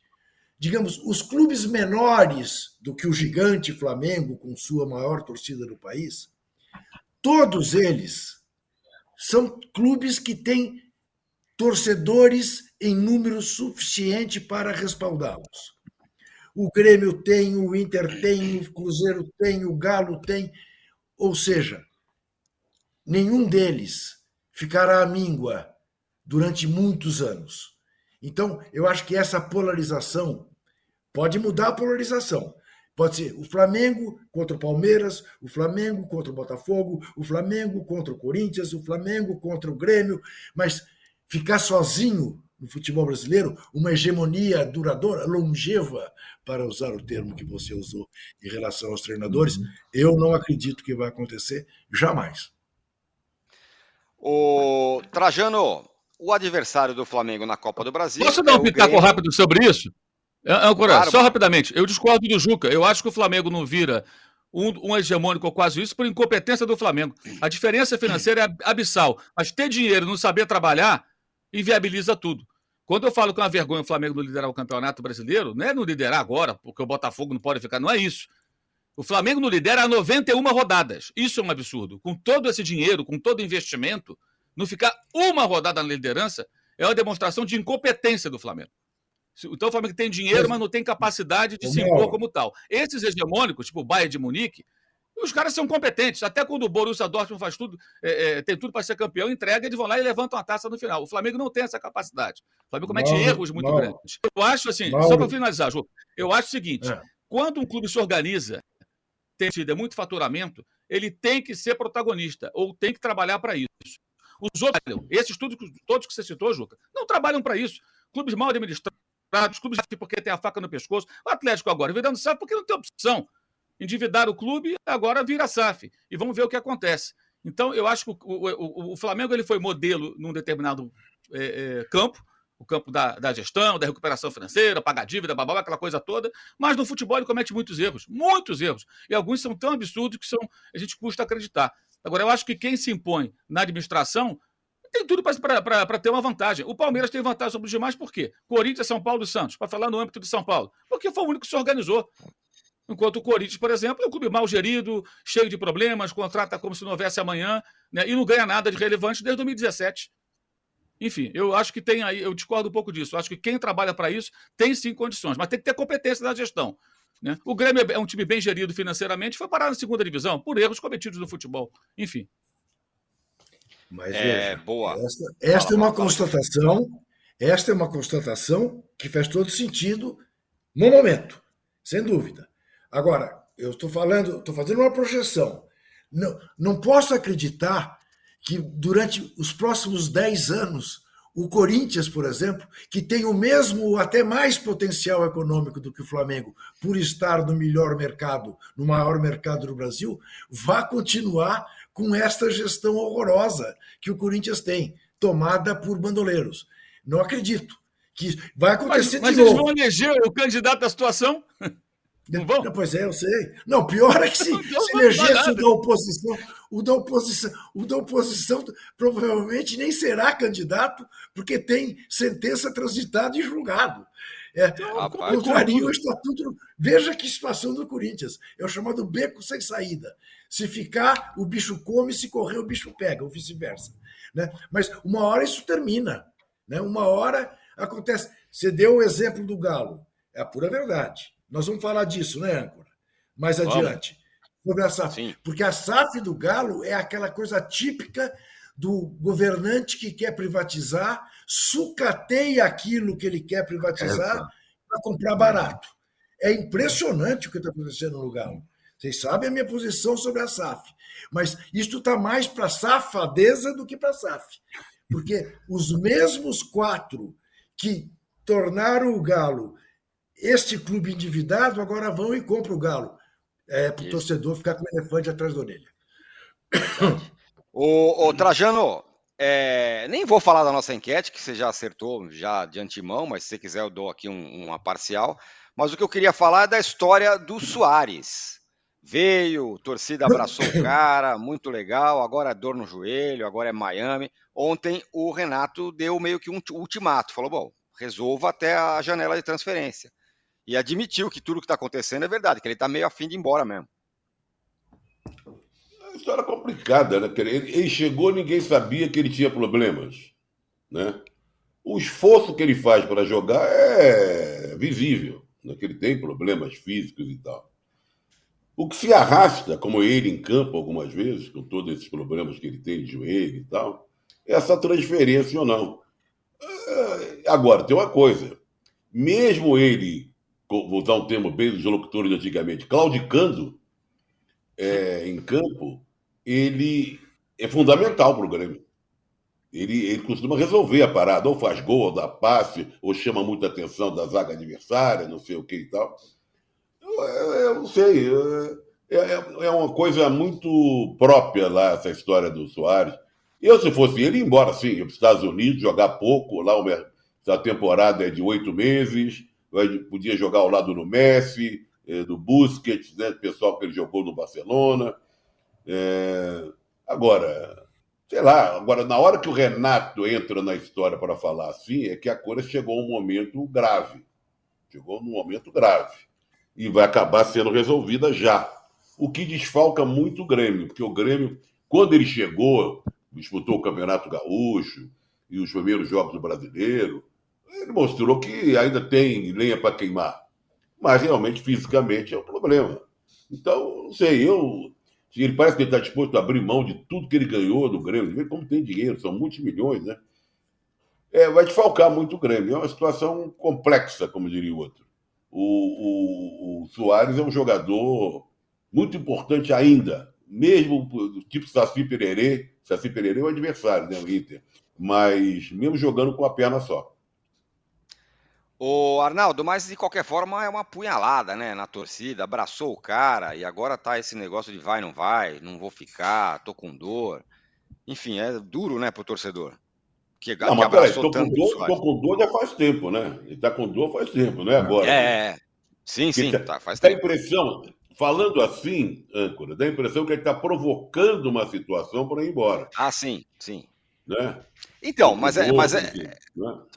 digamos, os clubes menores do que o gigante Flamengo, com sua maior torcida do país, todos eles são clubes que têm torcedores em número suficiente para respaldá-los. O Grêmio tem, o Inter tem, o Cruzeiro tem, o Galo tem. Ou seja, nenhum deles ficará à míngua durante muitos anos. Então, eu acho que essa polarização pode mudar a polarização. Pode ser o Flamengo contra o Palmeiras, o Flamengo contra o Botafogo, o Flamengo contra o Corinthians, o Flamengo contra o Grêmio, mas ficar sozinho no futebol brasileiro, uma hegemonia duradoura, longeva, para usar o termo que você usou em relação aos treinadores, uhum. eu não acredito que vai acontecer jamais. O Trajano, o adversário do Flamengo na Copa do Brasil. Posso dar um é pitaco Grêmio... rápido sobre isso? Âncora, claro, só rapidamente. Eu discordo do Juca. Eu acho que o Flamengo não vira um, um hegemônico ou quase isso por incompetência do Flamengo. A diferença financeira é abissal. Mas ter dinheiro e não saber trabalhar inviabiliza tudo. Quando eu falo que é uma vergonha o Flamengo não liderar o Campeonato Brasileiro, não é não liderar agora, porque o Botafogo não pode ficar, não é isso. O Flamengo não lidera há 91 rodadas. Isso é um absurdo. Com todo esse dinheiro, com todo investimento, não ficar uma rodada na liderança é uma demonstração de incompetência do Flamengo. Então o Flamengo tem dinheiro, mas não tem capacidade de se impor como tal. Esses hegemônicos, tipo o Bayern de Munique, os caras são competentes. Até quando o Borussia Dortmund faz tudo, é, é, tem tudo para ser campeão, entrega, eles vão lá e levantam a taça no final. O Flamengo não tem essa capacidade. O Flamengo comete erros muito grandes. Eu acho assim, só para finalizar, Ju, eu acho o seguinte: é. quando um clube se organiza, tem é muito faturamento, ele tem que ser protagonista ou tem que trabalhar para isso. Os outros, esses tudo, todos que você citou, Juca, não trabalham para isso. Clubes mal administrados os clubes porque tem a faca no pescoço. O Atlético agora virando SAF porque não tem opção. Endividar o clube, agora vira SAF. E vamos ver o que acontece. Então, eu acho que o, o, o Flamengo ele foi modelo num determinado é, é, campo, o campo da, da, gestão, da recuperação financeira, pagar dívida, babá, aquela coisa toda, mas no futebol ele comete muitos erros, muitos erros. E alguns são tão absurdos que são, a gente custa acreditar. Agora, eu acho que quem se impõe na administração tem tudo para ter uma vantagem. O Palmeiras tem vantagem sobre os demais, por quê? Corinthians, São Paulo e Santos, para falar no âmbito de São Paulo. Porque foi o único que se organizou. Enquanto o Corinthians, por exemplo, é um clube mal gerido, cheio de problemas, contrata como se não houvesse amanhã, né, e não ganha nada de relevante desde 2017. Enfim, eu acho que tem aí, eu discordo um pouco disso. Eu acho que quem trabalha para isso tem sim condições, mas tem que ter competência na gestão. Né? O Grêmio é um time bem gerido financeiramente, foi parar na segunda divisão por erros cometidos no futebol. Enfim. Mas é, veja, boa. Esta, esta é uma constatação, esta é uma constatação que faz todo sentido no momento, sem dúvida. Agora, eu estou falando, estou fazendo uma projeção. Não, não posso acreditar que durante os próximos 10 anos o Corinthians, por exemplo, que tem o mesmo, até mais potencial econômico do que o Flamengo, por estar no melhor mercado, no maior mercado do Brasil, vá continuar com esta gestão horrorosa que o Corinthians tem, tomada por bandoleiros. Não acredito que vai acontecer mas, mas eles vão eleger o candidato da situação? Não vão? Pois é, eu sei. Não, pior é que se, se elegesse o da oposição, o da oposição, o da oposição provavelmente nem será candidato, porque tem sentença transitada e julgado. É, Rapaz, contraria o estatuto. Veja que situação do Corinthians. É o chamado beco sem saída. Se ficar, o bicho come, se correr, o bicho pega, ou vice-versa. Né? Mas uma hora isso termina. Né? Uma hora acontece. Você deu o exemplo do Galo. É a pura verdade. Nós vamos falar disso, né, Âncora? Mais vamos. adiante. Sobre a SAF. Sim. Porque a SAF do Galo é aquela coisa típica do governante que quer privatizar, sucateia aquilo que ele quer privatizar para comprar barato. É impressionante o que está acontecendo no Galo. Vocês sabem a minha posição sobre a SAF. Mas isto está mais para safadeza do que para SAF. Porque os mesmos quatro que tornaram o Galo este clube endividado agora vão e compram o Galo. É, para o torcedor ficar com o elefante atrás da orelha. O, o Trajano, é, nem vou falar da nossa enquete, que você já acertou já de antemão, mas se você quiser eu dou aqui um, uma parcial. Mas o que eu queria falar é da história do Soares. Veio, torcida abraçou o cara, muito legal, agora é dor no joelho, agora é Miami. Ontem o Renato deu meio que um ultimato, falou, bom, resolva até a janela de transferência. E admitiu que tudo que está acontecendo é verdade, que ele está meio afim de ir embora mesmo história complicada, né? Ele chegou, ninguém sabia que ele tinha problemas, né? O esforço que ele faz para jogar é visível, né? que ele tem problemas físicos e tal. O que se arrasta, como ele em campo algumas vezes, com todos esses problemas que ele tem de joelho e tal, essa transferência ou não. É, agora, tem uma coisa. Mesmo ele, vou usar um termo bem dos locutores de antigamente, claudicando é, em campo, ele é fundamental para o Grêmio. Ele, ele costuma resolver a parada, ou faz gol, ou dá passe, ou chama muita atenção da zaga adversária, não sei o que e tal. Eu, eu não sei. É, é, é, uma coisa muito própria lá, essa história do Soares. Eu, se fosse ele, embora, sim, para os Estados Unidos, jogar pouco. Lá a temporada é de oito meses. Podia jogar ao lado do Messi, é, do Busquets, né, pessoal que ele jogou no Barcelona. É... Agora, sei lá, agora, na hora que o Renato entra na história para falar assim, é que a coisa chegou a um momento grave. Chegou num momento grave. E vai acabar sendo resolvida já. O que desfalca muito o Grêmio, porque o Grêmio, quando ele chegou, disputou o Campeonato Gaúcho e os primeiros jogos do brasileiro, ele mostrou que ainda tem lenha para queimar. Mas realmente, fisicamente, é um problema. Então, não sei, eu. Ele parece que ele está disposto a abrir mão de tudo que ele ganhou do Grêmio. Vê como tem dinheiro, são muitos milhões, né? É, vai desfalcar muito o Grêmio. É uma situação complexa, como diria o outro. O, o, o Soares é um jogador muito importante ainda, mesmo tipo Saci Pererê. Saci Pererê é o adversário, né, o Inter. Mas mesmo jogando com a perna só. O Arnaldo, mas de qualquer forma é uma punhalada, né, na torcida, abraçou o cara e agora tá esse negócio de vai, não vai, não vou ficar, tô com dor. Enfim, é duro, né, pro torcedor. Que, não, que mas peraí, tô com, dor, tô com dor já faz tempo, né? Ele tá com dor faz tempo, não é agora. É, é. sim, sim, tá, tá, faz dá tempo. impressão, falando assim, âncora, dá a impressão que ele tá provocando uma situação para ir embora. Ah, sim, sim. Né? Então, mas é, mas é, né?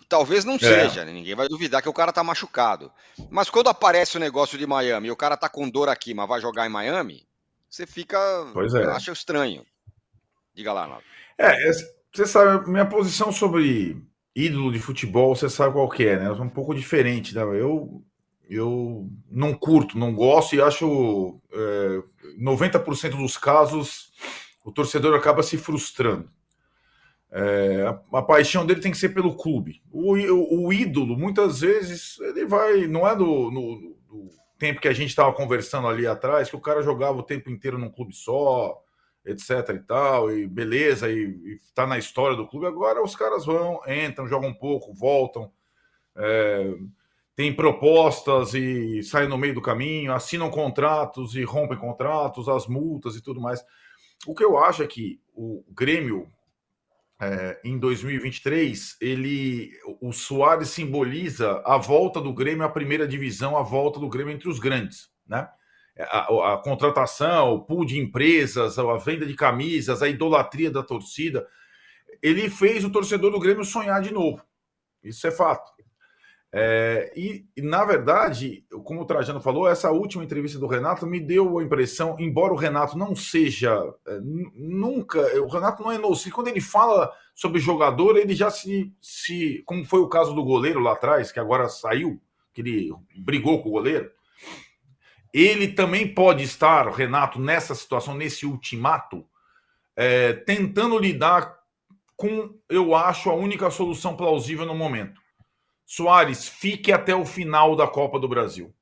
talvez não é. seja, né? ninguém vai duvidar que o cara tá machucado. Mas quando aparece o negócio de Miami e o cara tá com dor aqui, mas vai jogar em Miami, você fica. Pois é. acha estranho. Diga lá, Naldo. É, você sabe, minha posição sobre ídolo de futebol, você sabe qual que é, né? É um pouco diferente. Né? Eu, eu não curto, não gosto e acho é, 90% dos casos o torcedor acaba se frustrando. É, a, a, paixão dele tem que ser pelo clube. O, o, o, ídolo, muitas vezes, ele vai. Não é do, no, do tempo que a gente estava conversando ali atrás, que o cara jogava o tempo inteiro num clube só, etc e tal, e beleza, e, está na história do clube. Agora os caras vão, entram, jogam um pouco, voltam, é, tem propostas e saem no meio do caminho, assinam contratos e rompem contratos, as multas e tudo mais. O que eu acho é que o Grêmio é, em 2023, ele, o Soares simboliza a volta do Grêmio à primeira divisão, a volta do Grêmio entre os grandes, né? A, a, contratação, o pool de empresas, a venda de camisas, a idolatria da torcida, ele fez o torcedor do Grêmio sonhar de novo. Isso é fato. É, e, e, na verdade, como o Trajano falou, essa última entrevista do Renato me deu a impressão, embora o Renato não seja é, nunca, o Renato não é nocivo. Quando ele fala sobre jogador, ele já se, se. Como foi o caso do goleiro lá atrás, que agora saiu, que ele brigou com o goleiro. Ele também pode estar, Renato, nessa situação, nesse ultimato, é, tentando lidar com, eu acho, a única solução plausível no momento Soares, fique até o final da Copa do Brasil.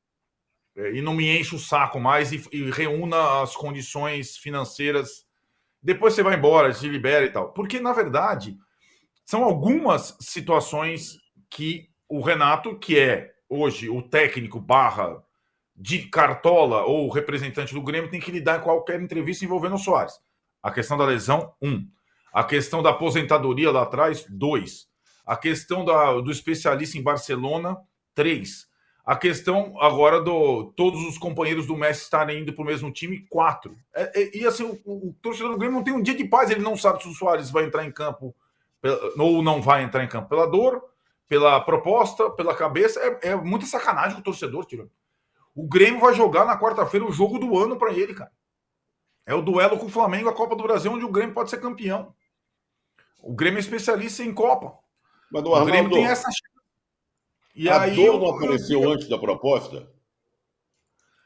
É, e não me enche o saco mais e, e, reúna as condições financeiras. Depois você vai embora, se libera e tal. Porque, na verdade, são algumas situações que o Renato, que é hoje o técnico barra de cartola ou representante do Grêmio, tem que lidar em qualquer entrevista envolvendo o Soares. A questão da lesão, um. A questão da aposentadoria lá atrás, dois. A questão da, do especialista em Barcelona, três. A questão agora do todos os companheiros do Messi estarem indo para o mesmo time, quatro. É, é, e assim, o, o, torcedor do Grêmio não tem um dia de paz, ele não sabe se o Soares vai entrar em campo ou não vai entrar em campo pela dor, pela proposta, pela cabeça. É, é muita sacanagem o torcedor, tirando. O Grêmio vai jogar na quarta-feira o jogo do ano para ele, cara. É o duelo com o Flamengo, a Copa do Brasil, onde o Grêmio pode ser campeão. O Grêmio é especialista em Copa. Mas o, Arnaldo, Grêmio tem essa e a aí, dor não apareceu eu... antes da proposta?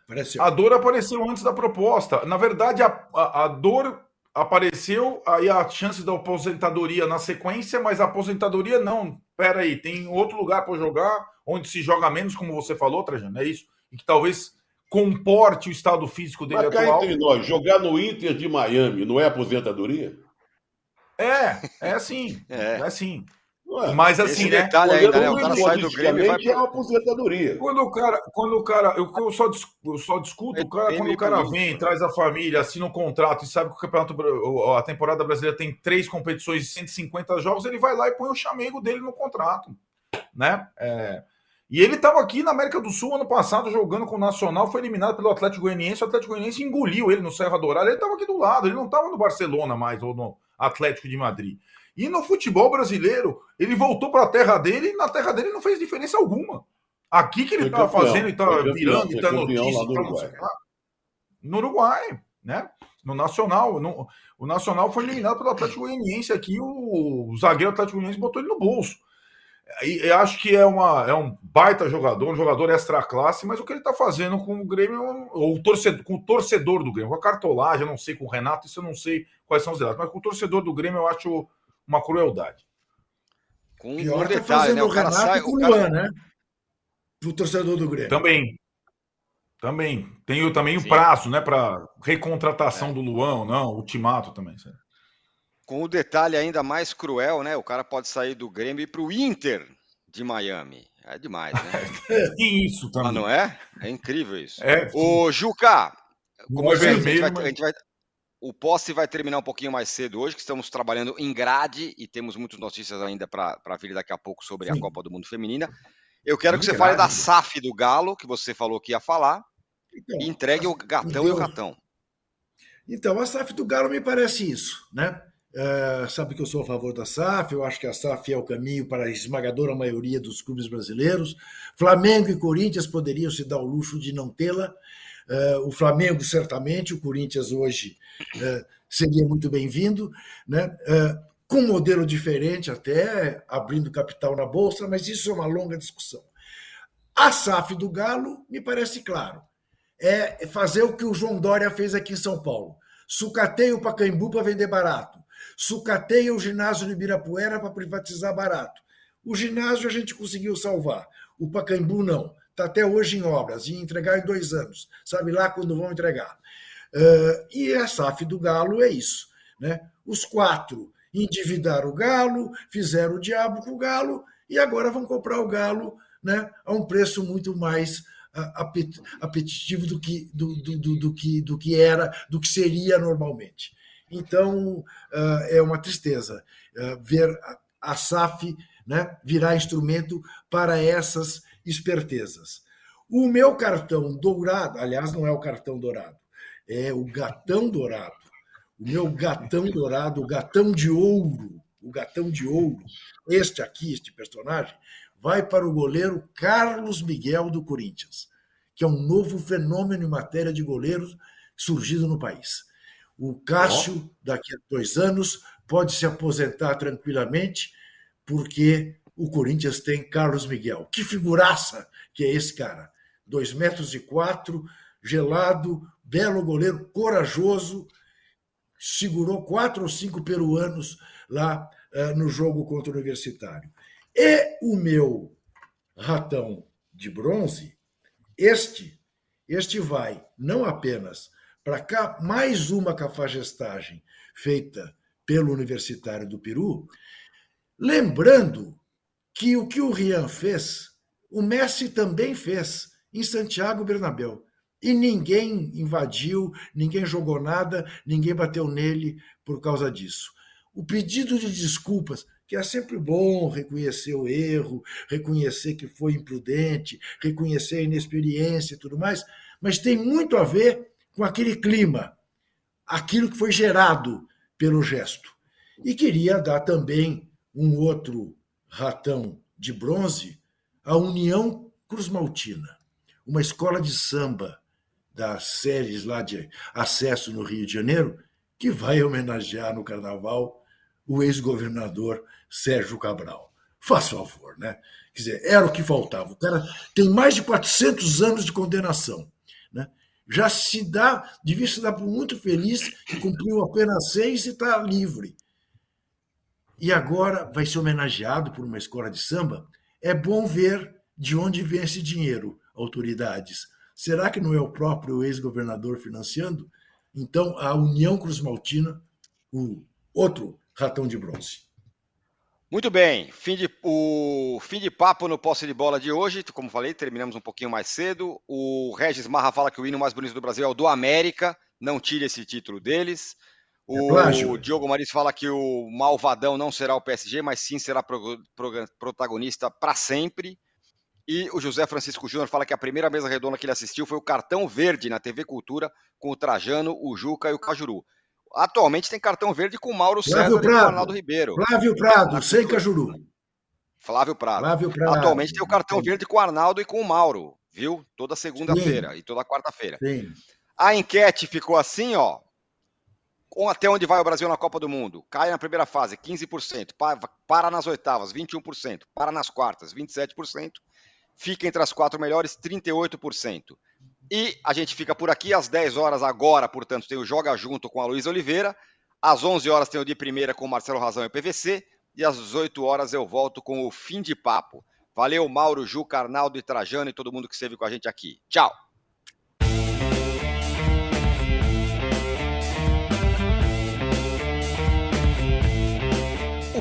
Apareceu. A dor apareceu antes da proposta. Na verdade, a, a, a, dor apareceu aí a chance da aposentadoria na sequência, mas a aposentadoria não. Pera aí, tem outro lugar para jogar, onde se joga menos, como você falou, Trajano, é isso? E que talvez comporte o estado físico dele mas atual. Entre nós, jogar no Inter de Miami não é aposentadoria? É, é assim. É, é assim. Ué, Mas assim, né? Detalhe ainda, né? O cara sai do Grêmio vai é uma aposentadoria. Quando o cara, quando o cara, eu, eu só, eu só discuto, o cara, quando o cara vem, traz a família, assina um contrato e sabe que o campeonato, a temporada brasileira tem três competições de 150 jogos, ele vai lá e põe o chamego dele no contrato, né? É, e ele estava aqui na América do Sul ano passado jogando com o Nacional, foi eliminado pelo Atlético Goianiense, o Atlético Goianiense engoliu ele no Serra Dourada, ele estava aqui do lado, ele não estava no Barcelona mais ou no Atlético de Madrid. E no futebol brasileiro, ele voltou para a terra dele e na terra dele não fez diferença alguma. Aqui que ele estava fazendo e estava virando, e tá notícia. No Uruguai. no Uruguai, né? No Nacional. No, o Nacional foi eliminado pelo Atlético Goianiense aqui, o, o zagueiro Atlético Goianiense botou ele no bolso. E, eu acho que é, uma, é um baita jogador, um jogador extra classe, mas o que ele está fazendo com o Grêmio, ou o torcedor, com o torcedor do Grêmio, com a cartolagem, eu não sei, com o Renato, isso eu não sei quais são os dados, mas com o torcedor do Grêmio eu acho uma crueldade. Com Pior um tá fazendo né? o, o Renato sai, com o Luan, cara... né? Pro torcedor do Grêmio. Também. Também. Tem também o prazo, né? Para recontratação é. do Luan, não, ultimato também. Com o detalhe ainda mais cruel, né? O cara pode sair do Grêmio e ir para o Inter de Miami. É demais, né? e isso também. Ah, não é? É incrível isso. É, Ô, Juca, como é vermelho, a gente vai, mas... a gente vai, o posse vai terminar um pouquinho mais cedo hoje, que estamos trabalhando em grade e temos muitas notícias ainda para vir daqui a pouco sobre Sim. a Copa do Mundo Feminina. Eu quero que você grade. fale da SAF do Galo, que você falou que ia falar, então, e entregue o gatão e o ratão. Então, a SAF do Galo me parece isso, né? É, sabe que eu sou a favor da SAF, eu acho que a SAF é o caminho para a esmagadora maioria dos clubes brasileiros. Flamengo e Corinthians poderiam se dar o luxo de não tê-la, o Flamengo, certamente, o Corinthians hoje uh, seria muito bem-vindo, né? Uh, com um modelo diferente, até abrindo capital na Bolsa, mas isso é uma longa discussão. A SAF do Galo, me parece claro, é fazer o que o João Dória fez aqui em São Paulo. Sucateia o Pacaembu para vender barato. Sucateia o ginásio de Ibirapuera para privatizar barato. O ginásio a gente conseguiu salvar, o Pacaembu não está até hoje em obras, e entregar em dois anos, sabe lá quando vão entregar. Uh, e a SAF do Galo é isso. Né? Os quatro endividaram o Galo, fizeram o diabo com o Galo, e agora vão comprar o Galo né, a um preço muito mais apetitivo do que, do, do, do, do, que, do que era, do que seria normalmente. Então, uh, é uma tristeza uh, ver a SAF né, virar instrumento para essas espertezas. O meu cartão dourado, aliás, não é o cartão dourado, é o gatão dourado. O meu gatão dourado, o gatão de ouro, o gatão de ouro, este aqui, este personagem, vai para o goleiro Carlos Miguel do Corinthians, que é um novo fenômeno em matéria de goleiros surgido no país. O Cássio, daqui a dois anos, pode se aposentar tranquilamente, porque o Corinthians tem Carlos Miguel. Que figuraça que é esse cara. Dois metros e quatro, gelado, belo goleiro, corajoso, segurou quatro ou cinco peruanos lá uh, no jogo contra o Universitário. E o meu ratão de bronze, este, este vai não apenas para mais uma cafajestagem feita pelo Universitário do Peru, lembrando que o que o Rian fez, o Messi também fez em Santiago Bernabéu. E ninguém invadiu, ninguém jogou nada, ninguém bateu nele por causa disso. O pedido de desculpas, que é sempre bom reconhecer o erro, reconhecer que foi imprudente, reconhecer a inexperiência e tudo mais, mas tem muito a ver com aquele clima, aquilo que foi gerado pelo gesto. E queria dar também um outro ratão de bronze a União Cruz Maltina, uma escola de samba das séries lá de acesso no Rio de Janeiro, que vai homenagear no carnaval o ex-governador Sérgio Cabral. Faz favor, né? Quer dizer, era o que faltava. O cara tem mais de 400 anos de condenação. Né? já se dá, devia se dar por muito feliz que cumpriu apenas seis e está livre. E agora vai ser homenageado por uma escola de samba. É bom ver de onde vem esse dinheiro, autoridades. Será que não é o próprio ex-governador financiando? Então, a União Cruz Maltina, o outro ratão de bronze. Muito bem, fim de, o fim de papo no posse de bola de hoje. Como falei, terminamos um pouquinho mais cedo. O Regis Marra fala que o hino mais bonito do Brasil é o do América. Não tire esse título deles. O é Diogo Maris fala que o malvadão não será o PSG, mas sim será pro, pro, protagonista para sempre. E o José Francisco Júnior fala que a primeira mesa redonda que ele assistiu foi o Cartão Verde na TV Cultura com o Trajano, o Juca e o Cajuru. Atualmente tem cartão verde com o Mauro Flávio César Prado. e o Arnaldo Ribeiro. Flávio Prado, sem Cajuru. Flávio Prado. Flávio Prado. Atualmente tem o cartão verde com o Arnaldo e com o Mauro, viu? Toda segunda-feira e toda quarta-feira. A enquete ficou assim, ó. Até onde vai o Brasil na Copa do Mundo? Cai na primeira fase, 15%. Para nas oitavas, 21%. Para nas quartas, 27%. Fica entre as quatro melhores, 38%. E a gente fica por aqui às 10 horas agora, portanto, tem o Joga Junto com a Luísa Oliveira. Às 11 horas tem o de primeira com o Marcelo Razão e o PVC. E às 18 horas eu volto com o Fim de Papo. Valeu, Mauro, Ju, Carnaldo e Trajano e todo mundo que esteve com a gente aqui. Tchau!